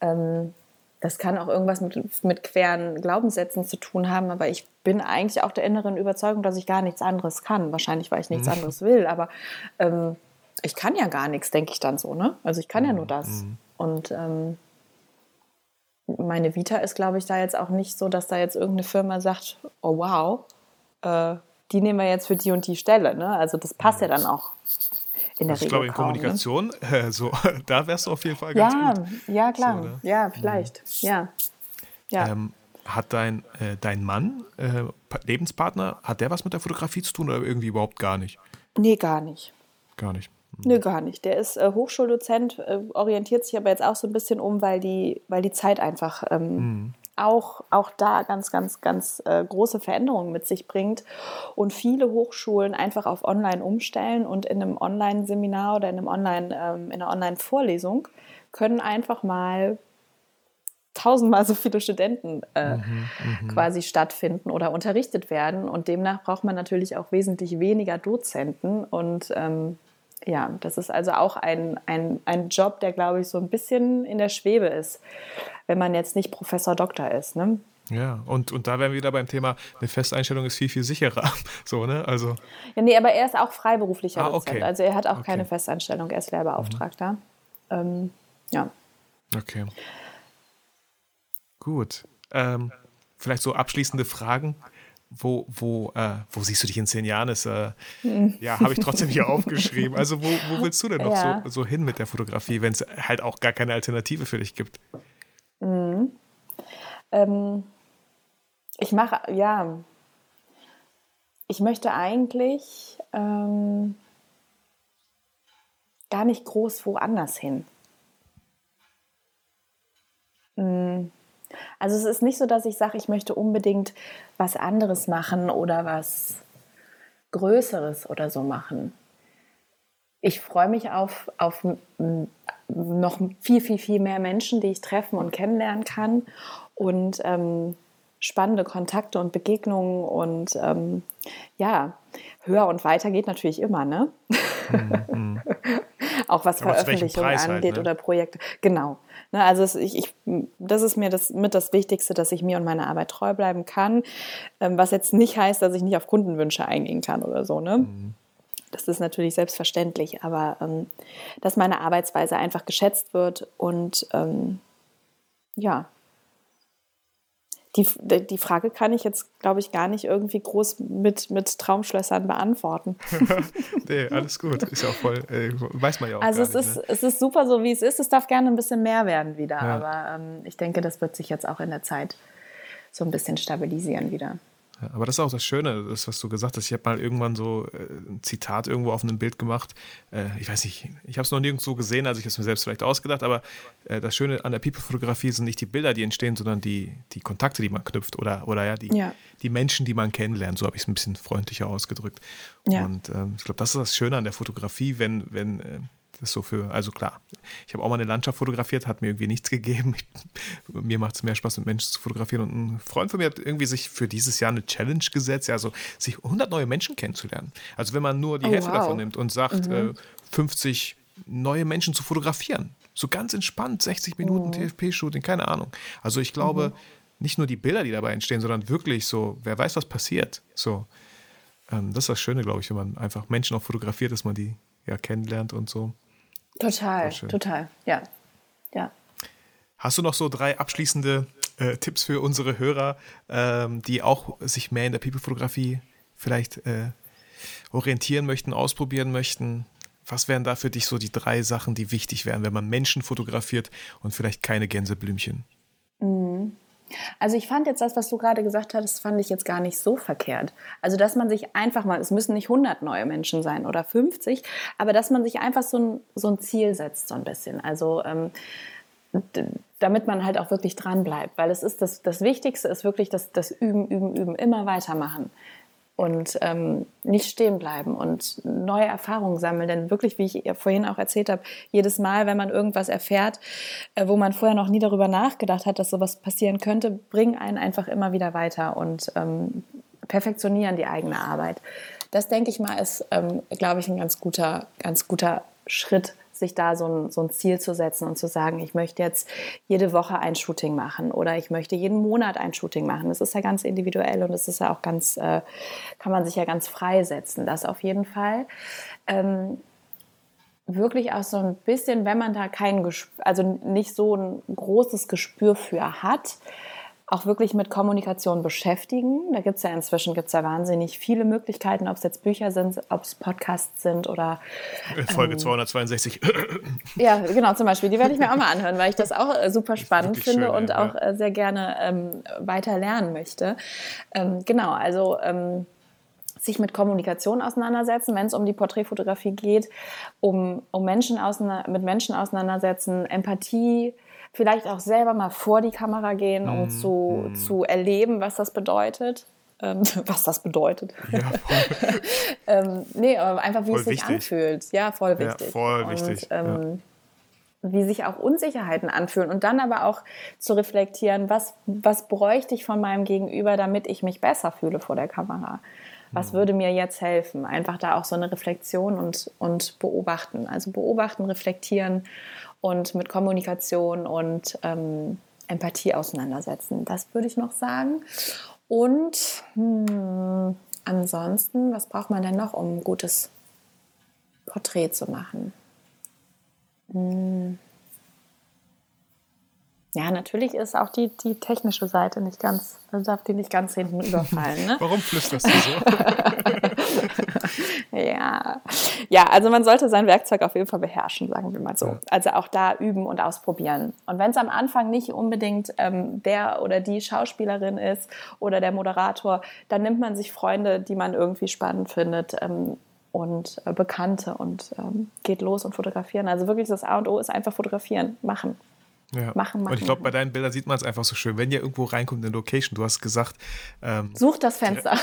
Ähm, das kann auch irgendwas mit, mit queren Glaubenssätzen zu tun haben, aber ich bin eigentlich auch der inneren Überzeugung, dass ich gar nichts anderes kann. Wahrscheinlich, weil ich nichts mhm. anderes will, aber ähm, ich kann ja gar nichts, denke ich dann so, ne? Also ich kann ja nur das. Mhm. Und ähm, meine Vita ist, glaube ich, da jetzt auch nicht so, dass da jetzt irgendeine Firma sagt, oh wow, äh, die nehmen wir jetzt für die und die Stelle. Ne? Also das passt ja dann auch in der also ich glaube, in kaum, ne? Kommunikation, ne? äh, so, da wärst du auf jeden Fall ganz ja, gut. Ja, klar. So, ja, vielleicht. Mhm. Ja. ja. Ähm, hat dein, äh, dein Mann, äh, Lebenspartner, hat der was mit der Fotografie zu tun oder irgendwie überhaupt gar nicht? Nee, gar nicht. Gar nicht. Mhm. Nö, gar nicht. Der ist äh, Hochschuldozent, äh, orientiert sich aber jetzt auch so ein bisschen um, weil die, weil die Zeit einfach ähm, mhm auch, auch da ganz, ganz, ganz äh, große Veränderungen mit sich bringt und viele Hochschulen einfach auf Online umstellen und in einem Online-Seminar oder in, einem Online, ähm, in einer Online-Vorlesung können einfach mal tausendmal so viele Studenten äh, mhm, mhm, quasi stattfinden oder unterrichtet werden. Und demnach braucht man natürlich auch wesentlich weniger Dozenten. Und ähm, ja, das ist also auch ein, ein, ein Job, der, glaube ich, so ein bisschen in der Schwebe ist wenn man jetzt nicht Professor Doktor ist. Ne? Ja, und, und da wären wir wieder beim Thema, eine Festeinstellung ist viel, viel sicherer. So, ne? Also. Ja, nee, aber er ist auch freiberuflicher ah, okay. Dozent. Also er hat auch okay. keine Festeinstellung, er ist Lehrbeauftragter. Mhm. Ähm, ja. Okay. Gut. Ähm, vielleicht so abschließende Fragen. Wo, wo, äh, wo siehst du dich in zehn Jahren? Ist, äh, hm. Ja, habe ich trotzdem hier aufgeschrieben. Also wo, wo willst du denn noch ja. so, so hin mit der Fotografie, wenn es halt auch gar keine Alternative für dich gibt? Mhm. Ähm, ich mache, ja, ich möchte eigentlich ähm, gar nicht groß woanders hin. Mhm. Also es ist nicht so, dass ich sage, ich möchte unbedingt was anderes machen oder was Größeres oder so machen. Ich freue mich auf, auf noch viel, viel, viel mehr Menschen, die ich treffen und kennenlernen kann. Und ähm, spannende Kontakte und Begegnungen und ähm, ja, höher und weiter geht natürlich immer, ne? Mhm. Auch was Aber Veröffentlichungen angeht halt, ne? oder Projekte. Genau. Ne, also es, ich, ich, das ist mir das, mit das Wichtigste, dass ich mir und meiner Arbeit treu bleiben kann. Ähm, was jetzt nicht heißt, dass ich nicht auf Kundenwünsche eingehen kann oder so. Ne? Mhm. Das ist natürlich selbstverständlich, aber ähm, dass meine Arbeitsweise einfach geschätzt wird und ähm, ja, die, die Frage kann ich jetzt, glaube ich, gar nicht irgendwie groß mit, mit Traumschlössern beantworten. nee, alles gut. Ist ja auch voll, äh, weiß man ja auch. Also es, nicht, ist, ne? es ist super so, wie es ist. Es darf gerne ein bisschen mehr werden wieder. Ja. Aber ähm, ich denke, das wird sich jetzt auch in der Zeit so ein bisschen stabilisieren wieder. Ja, aber das ist auch das Schöne, das, was du gesagt hast. Ich habe mal irgendwann so äh, ein Zitat irgendwo auf einem Bild gemacht. Äh, ich weiß nicht, ich habe es noch nirgendwo gesehen, also ich habe es mir selbst vielleicht ausgedacht, aber äh, das Schöne an der People-Fotografie sind nicht die Bilder, die entstehen, sondern die, die Kontakte, die man knüpft oder, oder ja, die, ja. die Menschen, die man kennenlernt. So habe ich es ein bisschen freundlicher ausgedrückt. Ja. Und ähm, ich glaube, das ist das Schöne an der Fotografie, wenn, wenn äh, das ist so für, also klar, ich habe auch mal eine Landschaft fotografiert, hat mir irgendwie nichts gegeben. Ich, mir macht es mehr Spaß, mit Menschen zu fotografieren. Und ein Freund von mir hat irgendwie sich für dieses Jahr eine Challenge gesetzt, also sich 100 neue Menschen kennenzulernen. Also wenn man nur die oh, Hälfte wow. davon nimmt und sagt, mhm. äh, 50 neue Menschen zu fotografieren. So ganz entspannt, 60 Minuten mhm. TFP-Shooting, keine Ahnung. Also ich glaube, mhm. nicht nur die Bilder, die dabei entstehen, sondern wirklich so, wer weiß, was passiert. So, ähm, das ist das Schöne, glaube ich, wenn man einfach Menschen auch fotografiert, dass man die ja kennenlernt und so. Total, total, ja. ja. Hast du noch so drei abschließende äh, Tipps für unsere Hörer, ähm, die auch sich mehr in der People-Fotografie vielleicht äh, orientieren möchten, ausprobieren möchten? Was wären da für dich so die drei Sachen, die wichtig wären, wenn man Menschen fotografiert und vielleicht keine Gänseblümchen? Also ich fand jetzt das, was du gerade gesagt hast, fand ich jetzt gar nicht so verkehrt. Also dass man sich einfach mal, es müssen nicht 100 neue Menschen sein oder 50, aber dass man sich einfach so ein, so ein Ziel setzt so ein bisschen. Also ähm, damit man halt auch wirklich dran bleibt, weil es ist das, das Wichtigste ist wirklich das, das Üben, Üben, Üben, immer weitermachen und ähm, nicht stehen bleiben und neue Erfahrungen sammeln. Denn wirklich, wie ich vorhin auch erzählt habe, jedes Mal, wenn man irgendwas erfährt, äh, wo man vorher noch nie darüber nachgedacht hat, dass sowas passieren könnte, bringen einen einfach immer wieder weiter und ähm, perfektionieren die eigene Arbeit. Das denke ich mal ist, ähm, glaube ich, ein ganz guter, ganz guter Schritt sich da so ein, so ein Ziel zu setzen und zu sagen, ich möchte jetzt jede Woche ein Shooting machen oder ich möchte jeden Monat ein Shooting machen. Das ist ja ganz individuell und das ist ja auch ganz, äh, kann man sich ja ganz frei setzen, das auf jeden Fall. Ähm, wirklich auch so ein bisschen, wenn man da kein, Gespür, also nicht so ein großes Gespür für hat, auch wirklich mit Kommunikation beschäftigen. Da gibt es ja inzwischen gibt's ja wahnsinnig viele Möglichkeiten, ob es jetzt Bücher sind, ob es Podcasts sind oder Folge ähm, 262. Ja, genau, zum Beispiel. Die werde ich mir auch mal anhören, weil ich das auch äh, super spannend finde schön, und ja. auch äh, sehr gerne ähm, weiter lernen möchte. Ähm, genau, also ähm, sich mit Kommunikation auseinandersetzen, wenn es um die Porträtfotografie geht, um, um Menschen mit Menschen auseinandersetzen, Empathie, vielleicht auch selber mal vor die Kamera gehen, um mm, zu, mm. zu erleben, was das bedeutet. Ähm, was das bedeutet. Ja, voll. ähm, nee, aber einfach, wie voll es sich wichtig. anfühlt. Ja, voll wichtig. Ja, voll und, wichtig. Ähm, ja. Wie sich auch Unsicherheiten anfühlen und dann aber auch zu reflektieren, was, was bräuchte ich von meinem Gegenüber, damit ich mich besser fühle vor der Kamera. Was mhm. würde mir jetzt helfen? Einfach da auch so eine Reflexion und, und beobachten. Also beobachten, reflektieren und mit Kommunikation und ähm, Empathie auseinandersetzen. Das würde ich noch sagen. Und hm, ansonsten, was braucht man denn noch, um ein gutes Porträt zu machen? Hm. Ja, natürlich ist auch die, die technische Seite nicht ganz, darf die nicht ganz hinten überfallen. Ne? Warum flüsterst du so? ja. ja, also man sollte sein Werkzeug auf jeden Fall beherrschen, sagen wir mal so. Also auch da üben und ausprobieren. Und wenn es am Anfang nicht unbedingt ähm, der oder die Schauspielerin ist oder der Moderator, dann nimmt man sich Freunde, die man irgendwie spannend findet. Ähm, und äh, Bekannte und ähm, geht los und fotografieren. Also wirklich das A und O ist einfach fotografieren, machen. Ja. Machen, machen. Und ich glaube, bei deinen Bildern sieht man es einfach so schön. Wenn ihr irgendwo reinkommt in eine Location, du hast gesagt. Ähm, such das Fenster.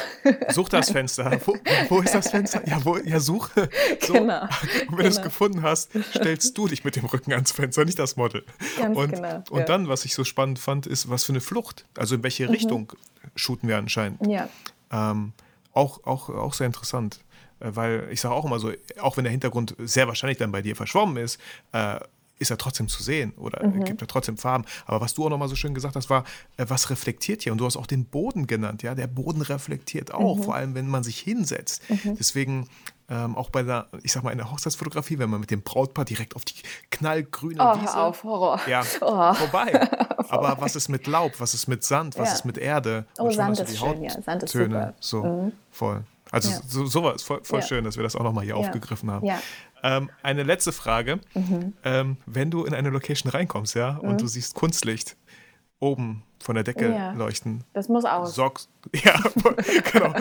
Such das Fenster. Wo, wo ist das Fenster? Ja, wo, ja such. So. Genau. Und wenn genau. du es genau. gefunden hast, stellst du dich mit dem Rücken ans Fenster, nicht das Model. Ganz und, genau. Und ja. dann, was ich so spannend fand, ist, was für eine Flucht. Also in welche mhm. Richtung shooten wir anscheinend. Ja. Ähm, auch, auch, auch sehr interessant. Äh, weil ich sage auch immer so, auch wenn der Hintergrund sehr wahrscheinlich dann bei dir verschwommen ist, äh, ist er trotzdem zu sehen oder mhm. gibt er trotzdem Farben. Aber was du auch nochmal so schön gesagt hast, war, äh, was reflektiert hier? Und du hast auch den Boden genannt, ja. Der Boden reflektiert auch, mhm. vor allem wenn man sich hinsetzt. Mhm. Deswegen ähm, auch bei der, ich sag mal, in der Hochzeitsfotografie, wenn man mit dem Brautpaar direkt auf die knallgrüne oh, Wiese. auf, Horror. Ja, oh. vorbei. Aber was ist mit Laub, was ist mit Sand, was ja. ist mit Erde? Oh, Sand ist schön, ja. Sand ist Töne, super. So, mhm. voll. Also ja. so, sowas, voll, voll ja. schön, dass wir das auch nochmal hier aufgegriffen haben. Ja. Ähm, eine letzte Frage. Mhm. Ähm, wenn du in eine Location reinkommst, ja, mhm. und du siehst Kunstlicht oben von der Decke ja. leuchten. Das muss aus. Sorgst, ja, genau.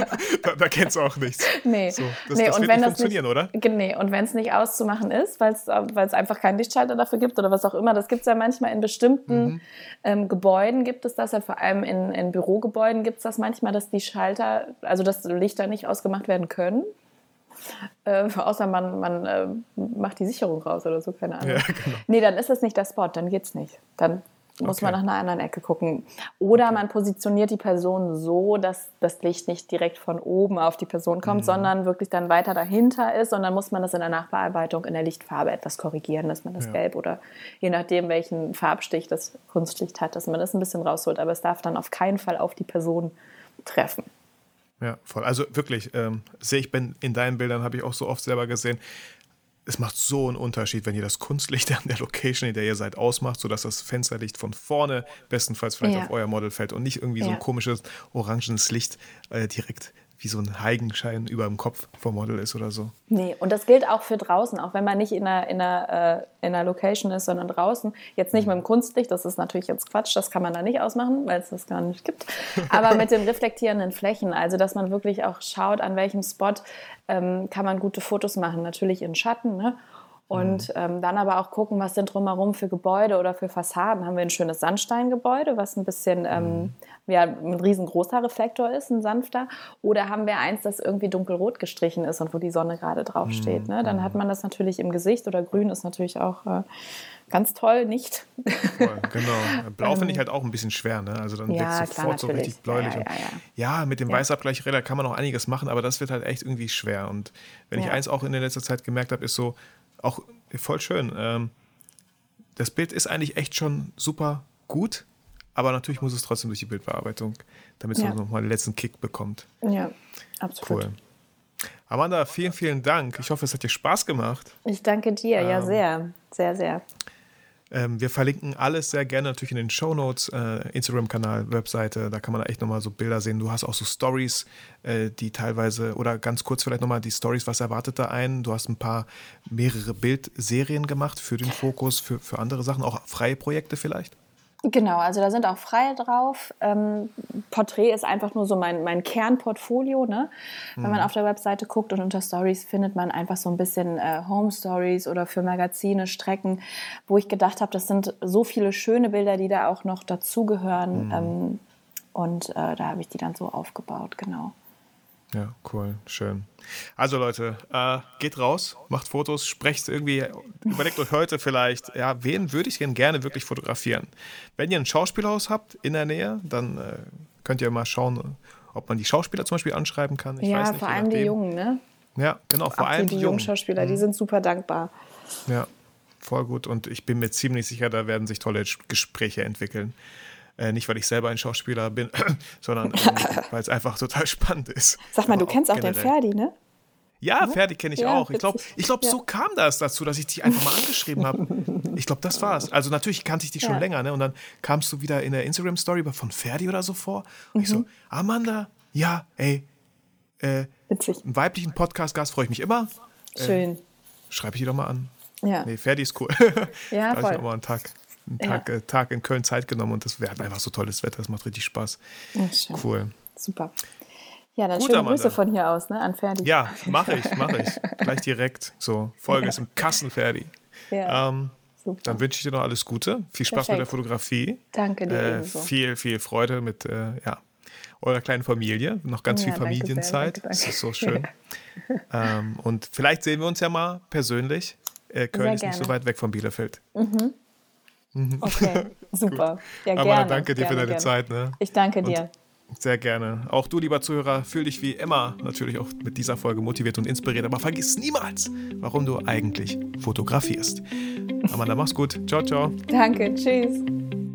da, da kennst du auch nichts. Nee, so, das, nee, das und wird wenn nicht das funktionieren, nicht, oder? Nee, und wenn es nicht auszumachen ist, weil es einfach keinen Lichtschalter dafür gibt oder was auch immer, das gibt es ja manchmal in bestimmten mhm. ähm, Gebäuden gibt es das ja, vor allem in, in Bürogebäuden gibt es das manchmal, dass die Schalter, also dass Lichter nicht ausgemacht werden können. Äh, außer man, man äh, macht die Sicherung raus oder so, keine Ahnung. Ja, genau. Nee, dann ist das nicht der Spot, dann geht's nicht. Dann muss okay. man nach einer anderen Ecke gucken. Oder okay. man positioniert die Person so, dass das Licht nicht direkt von oben auf die Person kommt, mhm. sondern wirklich dann weiter dahinter ist. Und dann muss man das in der Nachbearbeitung in der Lichtfarbe etwas korrigieren, dass man das ja. Gelb oder je nachdem, welchen Farbstich das Kunstlicht hat, dass man das ein bisschen rausholt. Aber es darf dann auf keinen Fall auf die Person treffen. Ja, voll. Also wirklich, ähm, sehe ich in deinen Bildern, habe ich auch so oft selber gesehen, es macht so einen Unterschied, wenn ihr das Kunstlicht an der Location, in der ihr seid, ausmacht, sodass das Fensterlicht von vorne bestenfalls vielleicht ja. auf euer Model fällt und nicht irgendwie ja. so ein komisches orangenes Licht äh, direkt wie so ein Heigenschein über dem Kopf vom Model ist oder so. Nee, und das gilt auch für draußen, auch wenn man nicht in einer, in einer, äh, in einer Location ist, sondern draußen. Jetzt nicht mhm. mit dem Kunstlicht, das ist natürlich jetzt Quatsch, das kann man da nicht ausmachen, weil es das gar nicht gibt. Aber mit den reflektierenden Flächen, also dass man wirklich auch schaut, an welchem Spot ähm, kann man gute Fotos machen. Natürlich in Schatten, ne? Und mhm. ähm, dann aber auch gucken, was sind drumherum für Gebäude oder für Fassaden. Haben wir ein schönes Sandsteingebäude, was ein bisschen ähm, mhm. ja, ein riesengroßer Reflektor ist, ein sanfter. Oder haben wir eins, das irgendwie dunkelrot gestrichen ist und wo die Sonne gerade draufsteht. Mhm. Ne? Dann hat man das natürlich im Gesicht oder grün ist natürlich auch äh, ganz toll, nicht? Voll, genau. Blau finde ich halt auch ein bisschen schwer. Ne? Also dann ja, wird sofort so richtig bläulich. Ja, ja, ja, mit dem Weißabgleichräder kann man auch einiges machen, aber das wird halt echt irgendwie schwer. Und wenn ich eins auch in der letzten Zeit gemerkt habe, ist so, auch voll schön. Ähm, das Bild ist eigentlich echt schon super gut, aber natürlich muss es trotzdem durch die Bildbearbeitung, damit es ja. nochmal den letzten Kick bekommt. Ja, absolut. Cool. Amanda, vielen, vielen Dank. Ich hoffe, es hat dir Spaß gemacht. Ich danke dir, ähm, ja, sehr, sehr, sehr. Ähm, wir verlinken alles sehr gerne natürlich in den Show Notes, äh, Instagram-Kanal, Webseite, da kann man echt nochmal so Bilder sehen. Du hast auch so Stories, äh, die teilweise, oder ganz kurz vielleicht nochmal die Stories, was erwartet da einen? Du hast ein paar, mehrere Bildserien gemacht für den Fokus, für, für andere Sachen, auch freie Projekte vielleicht? Genau, also da sind auch freie drauf. Ähm, Porträt ist einfach nur so mein, mein Kernportfolio. Ne? Wenn mhm. man auf der Webseite guckt und unter Stories findet man einfach so ein bisschen äh, Home Stories oder für Magazine, Strecken, wo ich gedacht habe, das sind so viele schöne Bilder, die da auch noch dazugehören. Mhm. Ähm, und äh, da habe ich die dann so aufgebaut, genau. Ja, cool, schön. Also Leute, äh, geht raus, macht Fotos, sprecht irgendwie, überlegt euch heute vielleicht, ja, wen würde ich denn gerne wirklich fotografieren? Wenn ihr ein Schauspielhaus habt in der Nähe, dann äh, könnt ihr mal schauen, ob man die Schauspieler zum Beispiel anschreiben kann. Ich ja, nicht, vor allem die Jungen, ne? Ja, genau, vor allem die, die jungen Schauspieler, mhm. die sind super dankbar. Ja, voll gut und ich bin mir ziemlich sicher, da werden sich tolle Gespräche entwickeln. Äh, nicht, weil ich selber ein Schauspieler bin, sondern ähm, weil es einfach total spannend ist. Sag mal, du kennst auch, auch den Ferdi, ne? Ja, Ferdi kenne ich ja, auch. Ich glaube, ich glaub, so kam das dazu, dass ich dich einfach mal angeschrieben habe. Ich glaube, das war's. Also natürlich kannte ich dich schon ja. länger, ne? Und dann kamst du wieder in der Instagram-Story von Ferdi oder so vor. Und mhm. ich so, mhm. Amanda, ja, ey, äh, Witzig. einen weiblichen Podcast-Gast freue ich mich immer. Schön. Äh, Schreibe ich dir doch mal an. Ja. Nee, Ferdi ist cool. Ja, da voll. Ich auch mal einen Tag einen Tag, ja. äh, Tag in Köln Zeit genommen und das, wir hatten einfach so tolles Wetter, das macht richtig Spaß. Ja, cool. Super. Ja, dann Gut, schöne Amanda. Grüße von hier aus, ne, an Ferdi. Ja, mache ich, mache ich. Gleich direkt. So, Folge ja. ist im Kassen, Ferdi. Ja. Ähm, Super. Dann wünsche ich dir noch alles Gute. Viel Spaß Perfekt. mit der Fotografie. Danke dir. Äh, viel, viel Freude mit äh, ja, eurer kleinen Familie. Noch ganz ja, viel Familienzeit. Danke, danke, Das ist so schön. ähm, und vielleicht sehen wir uns ja mal persönlich. Äh, Köln Sehr ist gerne. nicht so weit weg von Bielefeld. Mhm. Mhm. Okay, super. Ja, Aber gerne, danke dir gerne, für deine gerne. Zeit. Ne? Ich danke dir. Und sehr gerne. Auch du, lieber Zuhörer, fühl dich wie immer natürlich auch mit dieser Folge motiviert und inspiriert. Aber vergiss niemals, warum du eigentlich fotografierst. Amanda, mach's gut. Ciao, ciao. Danke. Tschüss.